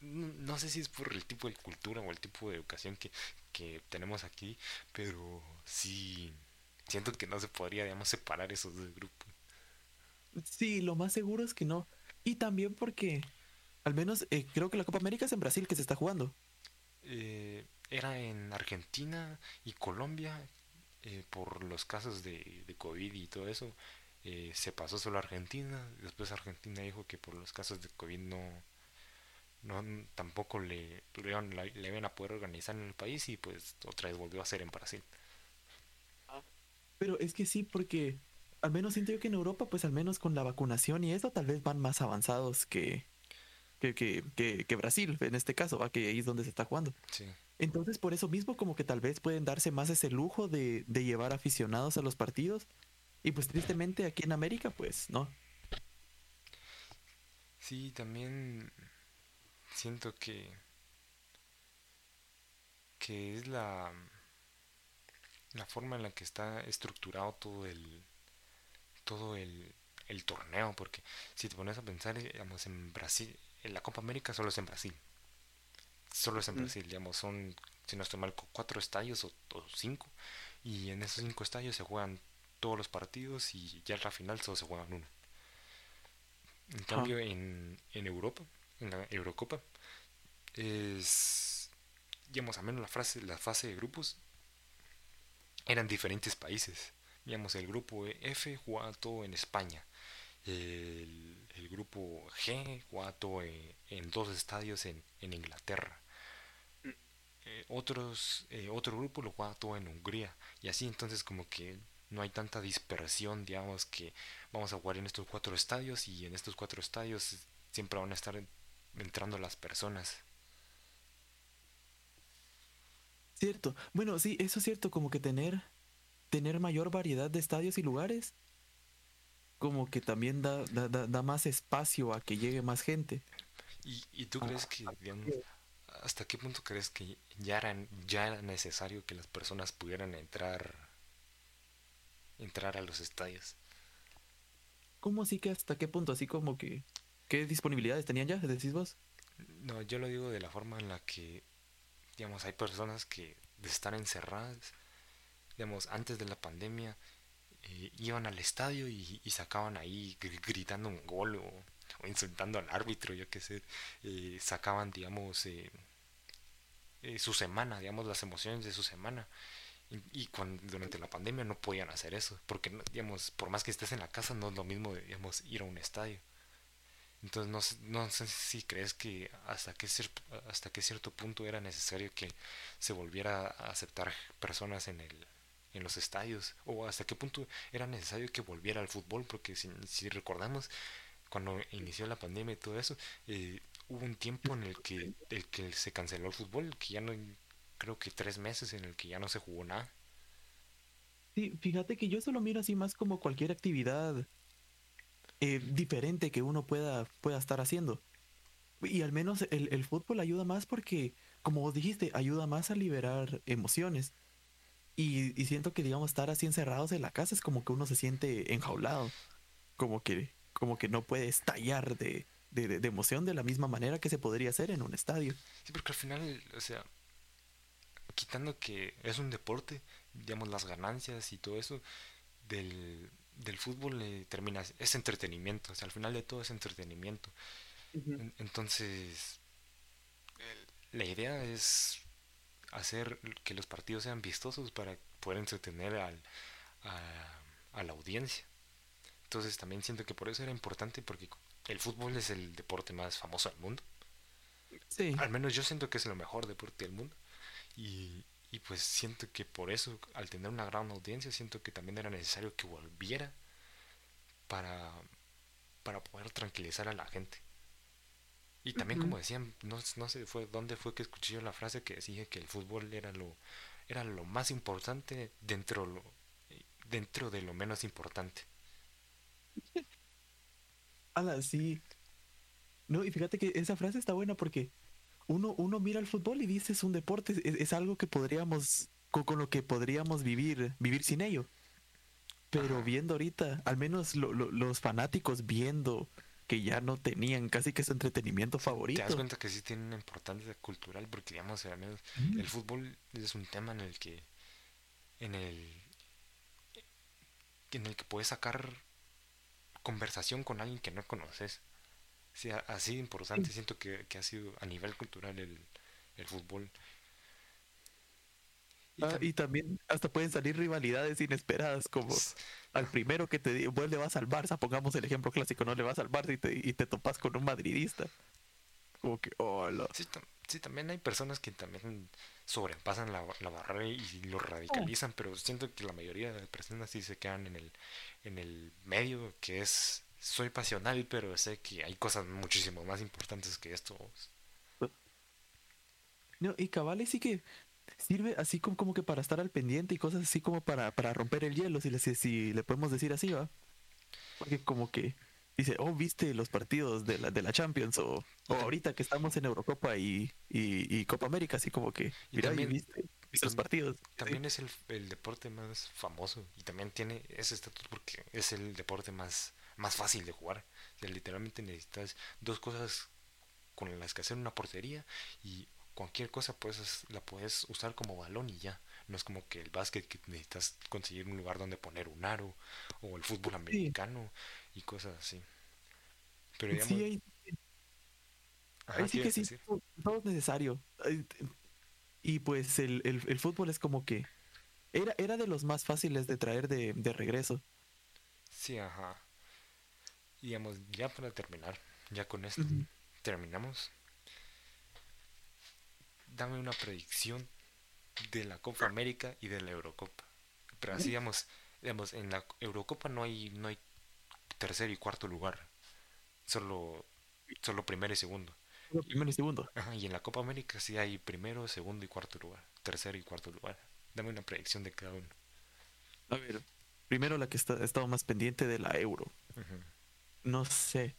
A: No no sé si es por el tipo de cultura o el tipo de educación que, que tenemos aquí, pero sí siento que no se podría, digamos, separar esos dos grupos.
B: sí, lo más seguro es que no. Y también porque, al menos eh, creo que la Copa América es en Brasil que se está jugando.
A: Eh, era en Argentina y Colombia, eh, por los casos de, de COVID y todo eso, eh, se pasó solo a Argentina. Después Argentina dijo que por los casos de COVID no, no tampoco le, le, le iban a poder organizar en el país y pues otra vez volvió a ser en Brasil.
B: Pero es que sí, porque al menos siento yo que en Europa, pues al menos con la vacunación y eso, tal vez van más avanzados que, que, que, que, que Brasil, en este caso, ¿va? que ahí es donde se está jugando.
A: Sí.
B: Entonces, por eso mismo, como que tal vez pueden darse más ese lujo de, de llevar aficionados a los partidos. Y pues tristemente aquí en América, pues no.
A: Sí, también siento que que es la la forma en la que está estructurado todo el todo el, el torneo porque si te pones a pensar digamos en Brasil en la Copa América solo es en Brasil. Solo es en
B: Mm.
A: Brasil digamos son si no estoy mal cu- cuatro estadios o, o cinco y en esos cinco estadios se juegan todos los partidos y ya en la final solo se juegan uno. En cambio, en, en Europa, en la Eurocopa, es, digamos, a menos la, frase, la fase de grupos eran diferentes países. Digamos, el grupo F jugaba todo en España el, grupo G jugaba todo en, en dos estadios en, en Inglaterra. Eh, otros, eh, otro grupo lo jugaba todo en Hungría. Y así entonces como que no hay tanta dispersión, digamos, que vamos a jugar en estos cuatro estadios y en estos cuatro estadios siempre van a estar entrando las personas.
B: Cierto. Bueno, sí, eso es cierto, como que tener, tener mayor variedad de estadios y lugares, como que también da, da, da, más espacio a que llegue más gente.
A: ¿Y, y tú crees que, digamos, hasta qué punto crees que ya era, ya era necesario que las personas pudieran entrar, entrar a los estadios?
B: ¿Cómo así que hasta qué punto? Así como que, ¿qué disponibilidades tenían ya? ¿Decís vos?
A: No, yo lo digo de la forma en la que, digamos, hay personas que estar encerradas, digamos, antes de la pandemia, eh, iban al estadio y, sacaban ahí gr- gritando un gol o, insultando al árbitro, yo qué sé, eh, sacaban, digamos, eh, su semana, digamos, las emociones de su semana. Y, y cuando, durante la pandemia no podían hacer eso, porque, digamos, por más que estés en la casa, no es lo mismo, digamos, ir a un estadio. Entonces no, sé- no sé si crees que hasta qué, hasta qué cierto punto era necesario que se volviera a aceptar personas en el, en los estadios, o hasta qué punto era necesario que volviera al fútbol, porque si, si recordamos, cuando inició la pandemia y todo eso, eh, hubo un tiempo en el que, el que se canceló el fútbol, que ya no, creo que tres meses en el que ya no se jugó nada.
B: Sí, fíjate que yo eso lo miro así más como cualquier actividad eh, diferente que uno pueda, pueda estar haciendo. Y al menos el, el fútbol ayuda más porque, como vos dijiste, ayuda más a liberar emociones. Y, y siento que, digamos, estar así encerrados en la casa es como que uno se siente enjaulado. Como que, como que no puede estallar de, de, de- de emoción de la misma manera que se podría hacer en un estadio.
A: Sí, porque al final, o sea, quitando que es un deporte, digamos, las ganancias y todo eso del, del fútbol eh, termina, es entretenimiento, o sea, al final de todo es entretenimiento. En- Entonces, la idea es hacer que los partidos sean vistosos para poder entretener al, a, a la audiencia. Entonces también siento que por eso era importante porque el fútbol es el deporte más famoso del mundo.
B: Sí,
A: Al menos yo siento que es el mejor deporte del mundo. Y, y pues siento que por eso, al tener una gran audiencia, siento que también era necesario que volviera para, para poder tranquilizar a la gente. Y también como decían, no, no sé fue dónde fue que escuché yo la frase que decía que el fútbol era lo, era lo más importante dentro, lo, dentro de lo menos importante.
B: ala, [LAUGHS] sí. No, y fíjate que esa frase está buena porque uno, uno mira el fútbol y dice es un deporte, es, es algo que podríamos, con, con lo que podríamos vivir, vivir sin ello. Pero
A: Ajá.
B: viendo ahorita, al menos lo- lo- los fanáticos viendo que ya no tenían casi que su entretenimiento
A: Te das
B: favorito.
A: cuenta que sí tiene una importancia cultural porque digamos, al menos
B: Mm.
A: el fútbol es un tema en el que en el en el que puedes sacar conversación con alguien que no conoces. Sea, así importante siento que, que ha sido a nivel cultural el, el fútbol. Y
B: Ah, y también hasta pueden salir rivalidades inesperadas como al primero que te vos le vas al Barça, pongamos el ejemplo clásico, no le vas al Barça y te, y te topas con un madridista. Como que, hola.
A: Sí, tam- sí, también hay personas que también sobrepasan la, la barrera y lo radicalizan, pero siento que la mayoría de personas sí se quedan en el, en el medio, que es, soy pasional, pero sé que hay cosas muchísimo más importantes que esto.
B: No, y cabales sí que sirve así como, como que para estar al pendiente y cosas así como para, para romper el hielo, si le, si, si le podemos decir así, ¿va? Porque como que dice, oh, viste los partidos de la, de la Champions o, o ahorita que estamos en Eurocopa y, y, y Copa América, así como que, mira,
A: también-
B: viste, viste los partidos.
A: También es el, el deporte más famoso y también tiene ese estatus porque es el deporte más, más fácil de jugar. Literalmente necesitas dos cosas con las que hacer una portería y cualquier cosa puedes, la puedes usar como balón y ya. No es como que el básquet que necesitas conseguir un lugar donde poner un aro o el fútbol americano y cosas así. Pero digamos,
B: Sí, ahí,
A: ajá,
B: ahí
A: ¿qué
B: sí que sí, todo, es necesario. Y pues el, el, el fútbol es como que era, era de los más fáciles de traer de, de regreso.
A: Sí, ajá. Y digamos, ya para terminar, ya con esto terminamos. Dame una predicción de la Copa América y de la Eurocopa. Pero así, digamos, digamos, en la Eurocopa no hay, no hay tercer y cuarto lugar. Solo, solo primero y segundo.
B: Primero y segundo.
A: Ajá, y en la Copa América sí hay primero, segundo y cuarto lugar. Tercero y cuarto lugar. Dame una predicción de cada uno.
B: A ver, primero la que está, he estado más pendiente de la euro.
A: Ujú.
B: No sé.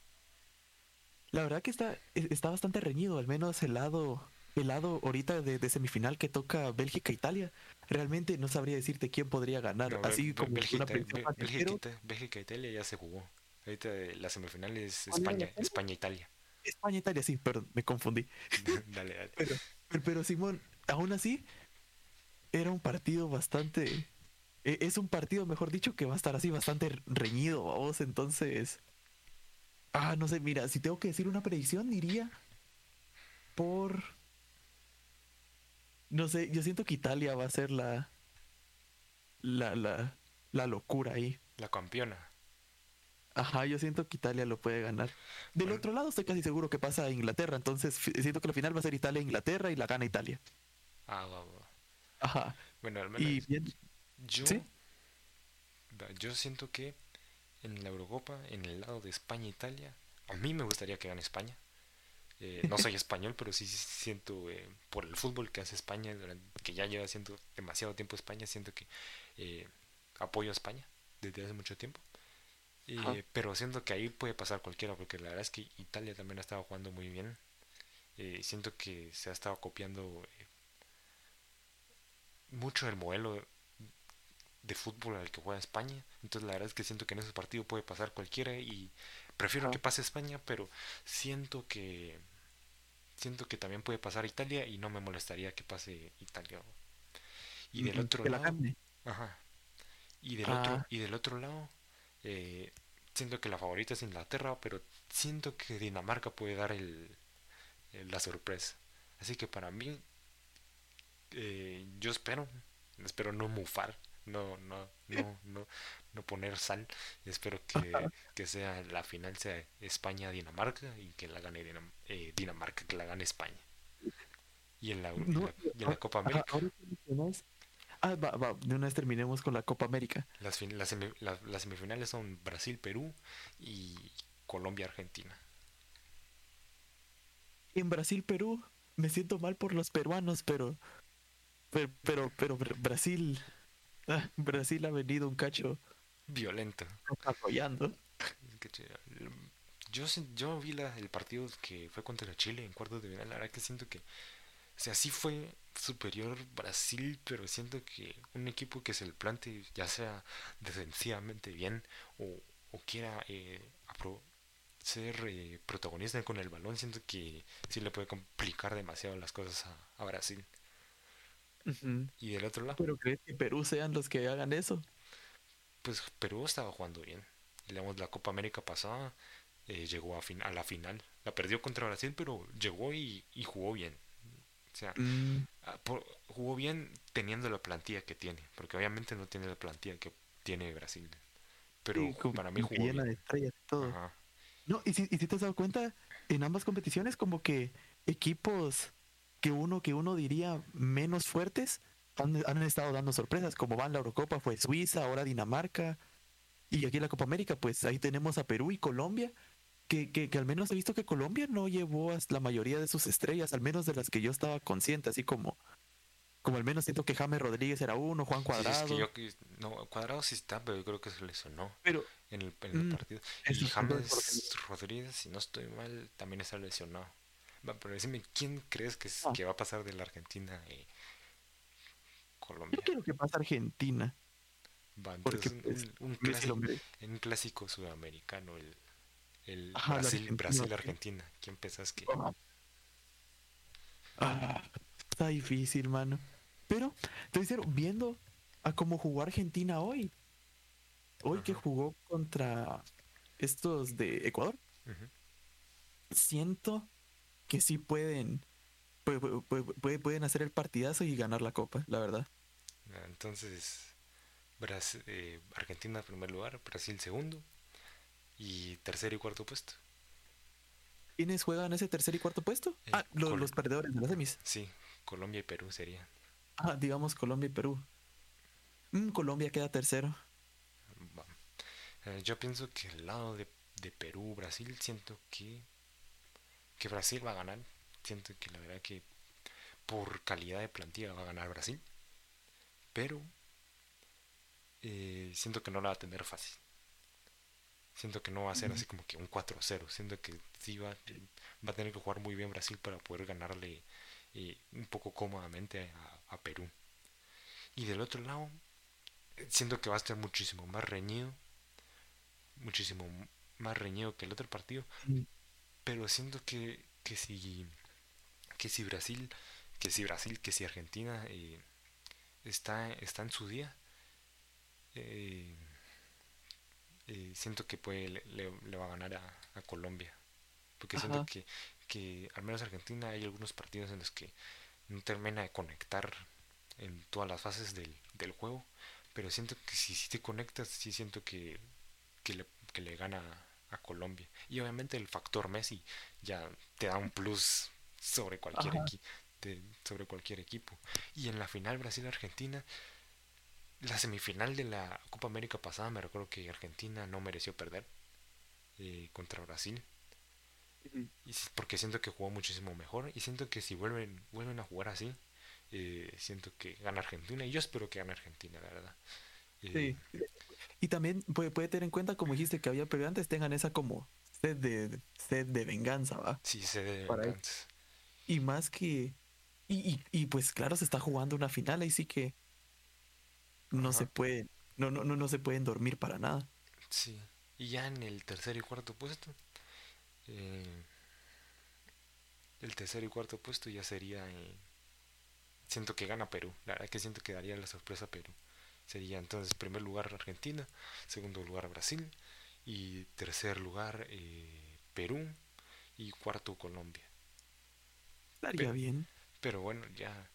B: La verdad que está, e- está bastante reñido, al menos el lado, el lado ahorita de, de semifinal que toca Bélgica-Italia. Realmente no sabría decirte quién podría ganar.
A: No,
B: Así como
A: Bélgica,
B: una fácil,
A: Bélgica, Bélgica e Italia ya se jugó. Ahorita eh, la semifinal es
B: ¿Cuál era la
A: España,
B: final?
A: España Italia.
B: España-Italia, sí, perdón, me confundí. [LAUGHS]
A: dale, dale. [LAUGHS]
B: Pero, pero, pero, Simón, aún así, era un partido bastante. e- Es un partido, mejor dicho, que va a estar así bastante reñido, vos. Entonces. Ah, no sé, mira, si tengo que decir una predicción, diría. Por. No sé, yo siento que Italia va a ser la. La, la, la locura ahí.
A: La campeona.
B: Ajá, yo siento que Italia lo puede ganar. Del
A: Bueno.
B: otro lado estoy casi seguro que pasa a Inglaterra, entonces siento que la final va a ser Italia-Inglaterra y la gana Italia.
A: Ah, va, va.
B: Ajá.
A: Bueno, al menos
B: Y bien,
A: yo,
B: ¿Sí?
A: yo siento que en la Eurocopa, en el lado de España e Italia, a mí me gustaría que gane España. Eh, no soy [LAUGHS] español, pero sí siento eh, por el fútbol que hace España, durante- que ya lleva haciendo demasiado tiempo España, siento que eh, apoyo a España desde hace mucho tiempo. Eh, pero siento que ahí puede pasar cualquiera, porque la verdad es que Italia también ha estado jugando muy bien. Siento que se ha estado copiando mucho el modelo de fútbol al que juega España. Entonces la verdad es que siento que en ese partido puede pasar cualquiera y prefiero
B: Ajá.
A: que pase España, pero siento que siento que también puede pasar Italia y no me molestaría que pase Italia. Y del otro
B: que
A: lado, ajá. Y del otro
B: Ah.
A: y del otro lado eh, siento que la favorita es Inglaterra, pero siento que Dinamarca puede dar el, el- la sorpresa. Así que para mí eh, yo espero, espero no mufar, no, no, no, no, no poner sal. Espero que, que sea la final sea España-Dinamarca y que la gane Dinam- eh, Dinamarca, que la gane España. Y en la, y
B: No,
A: la- y en la Copa América,
B: Ah, va, va, de una vez terminemos con la Copa América.
A: las, fin- las, las semifinales son Brasil-Perú y Colombia-Argentina.
B: En Brasil, Perú, me siento mal por los peruanos, pero. Pero, pero, pero Br- Brasil. [LAUGHS] Brasil ha venido un cacho
A: Violento.
B: apoyando.
A: Che- Yo, yo vi la- el partido que fue contra Chile en cuartos de final. La verdad que siento que, o sea, sí fue superior Brasil, pero siento que un equipo que se le plante, ya sea defensivamente bien o, o quiera eh, ser eh, protagonista con el balón, siento que sí le puede complicar demasiado las cosas a, a Brasil. Y del otro lado,
B: Pero crees que Perú sean los que hagan eso.
A: pues Perú estaba jugando bien. Digamos, la Copa América pasada eh, llegó a, fin- a la final. La perdió contra Brasil, pero llegó y, y jugó bien. O sea,
B: Mm,
A: ah, por- jugó bien teniendo la plantilla que tiene. Porque obviamente no tiene la plantilla que tiene Brasil. Pero
B: sí, como-
A: para mí jugó bien.
B: de estrellas y todo.
A: Ajá.
B: No, y si, y si te has dado cuenta, en ambas competiciones, como que equipos que uno, que uno diría menos fuertes, han, han estado dando sorpresas, como van la Eurocopa, fue Suiza, ahora Dinamarca, y aquí en la Copa América, pues ahí tenemos a Perú y Colombia, que, que, que al menos he visto que Colombia no llevó a la mayoría de sus estrellas, al menos de las que yo estaba consciente, así como, como al menos siento que James Rodríguez era uno, Juan
A: Sí,
B: Cuadrado,
A: es que yo, que- no, Cuadrado sí está, pero yo creo que se lesionó
B: pero
A: en el, en el
B: Mm,
A: partido. Y James Rodríguez, si no estoy mal, también está lesionado. Pero decime, ¿quién crees que, es-
B: Ah.
A: que va a pasar de la Argentina
B: yo
A: Colombia?
B: quiero que pase Argentina,
A: Va,
B: porque
A: entonces
B: pues,
A: un, un clásico, un clásico sudamericano, el, el
B: Ajá,
A: Brasil,
B: argentino,
A: Brasil-Argentina. ¿Quién pensás que...?
B: Ah, está difícil, mano. Pero, te voy a decir, viendo a cómo jugó Argentina hoy, hoy que
A: Ajá.
B: jugó contra estos de Ecuador, siento que sí pueden, pue- pue- pue- pueden hacer el partidazo y ganar la copa, la verdad.
A: Ah, Entonces, Bras- eh, Argentina en primer lugar, Brasil segundo y tercer y cuarto puesto.
B: ¿Quiénes juegan ese tercer y cuarto puesto?
A: Eh,
B: ah, lo-
A: Col-
B: los perdedores de las semis.
A: Sí, Colombia y Perú serían.
B: Ah, digamos Colombia y Perú. Mm, Colombia queda tercero.
A: Eh, yo pienso que el lado de, de Perú, Brasil, siento que, que Brasil va a ganar. Siento que la verdad que por calidad de plantilla va a ganar Brasil. Pero eh, siento que no la va a tener fácil. Siento que no va a ser así como que un 4-0. Siento que sí va, va a tener que jugar muy bien Brasil para poder ganarle eh, un poco cómodamente a, a Perú. Y del otro lado, siento que va a estar muchísimo más reñido. Muchísimo más reñido que el otro partido. Pero siento que, que si que si Brasil, que si Brasil, que si Argentina eh, está, está en su día, eh, eh, siento que puede, le, va a ganar a, a Colombia. Porque siento que, que al menos Argentina hay algunos partidos en los que no termina de conectar en todas las fases del, del juego. Pero siento que si, si te conectas, sí siento que, que, le, que le gana a Colombia. Y obviamente el factor Messi ya te da un plus sobre cualquier, de- sobre cualquier equipo. Y en la final Brasil-Argentina, la semifinal de la Copa América pasada, me recuerdo que Argentina no mereció perder eh, contra Brasil. Y porque siento que jugó muchísimo mejor. Y siento que si vuelven, vuelven a jugar así, eh, siento que gana Argentina. Y yo espero que gane Argentina, la verdad. Eh,
B: Sí. Y también puede, puede tener en cuenta, como dijiste que había perdido antes, tengan esa como sed de, sed de venganza, ¿va?
A: sí, se debe
B: Para él.
A: venganza.
B: Y más que... Y, y, y, pues claro, se está jugando una final, ahí sí que no
A: Ajá.
B: se puede, no, no, no, no se pueden dormir para nada.
A: Sí. Y ya en el tercer y cuarto puesto. eh, el tercer y cuarto puesto ya sería. eh, siento que gana Perú. La verdad que siento que daría la sorpresa a Perú. Sería entonces primer lugar Argentina, segundo lugar Brasil y tercer lugar eh, Perú y cuarto Colombia.
B: Estaría
A: Pero-
B: bien.
A: Pero bueno, ya,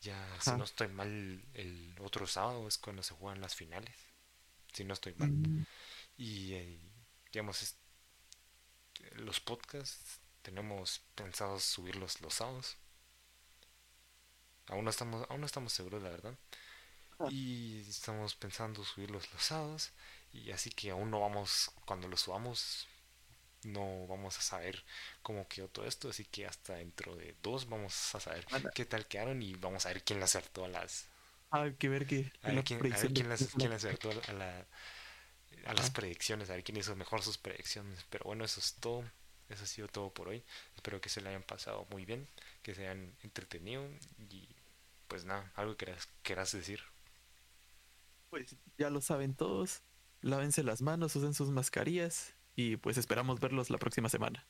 A: ya si no estoy mal, el otro sábado es cuando se juegan las finales. Si no estoy mal.
B: Mm,
A: Y eh, digamos, es- los podcasts tenemos pensados subirlos los sábados. Aún no estamos, aún no estamos seguros, la verdad. Y estamos pensando subirlos los sábados. Y así que aún no vamos, cuando los subamos, no vamos a saber cómo quedó todo esto. Así que hasta dentro de dos vamos a saber
B: Anda.
A: qué tal quedaron y vamos a ver quién le acertó a las,
B: Hay que ver que
A: a ver quién, a ver quién, las- quién
B: las [LAUGHS]
A: acertó a, la- a las predicciones, a ver quién hizo mejor sus predicciones. Pero bueno, eso es todo. Eso ha sido todo por hoy. Espero que se le hayan pasado muy bien, que se hayan entretenido y pues nada, algo que quieras, quieras decir.
B: Pues ya lo saben todos. Lávense las manos, usen sus mascarillas y pues esperamos verlos la próxima semana.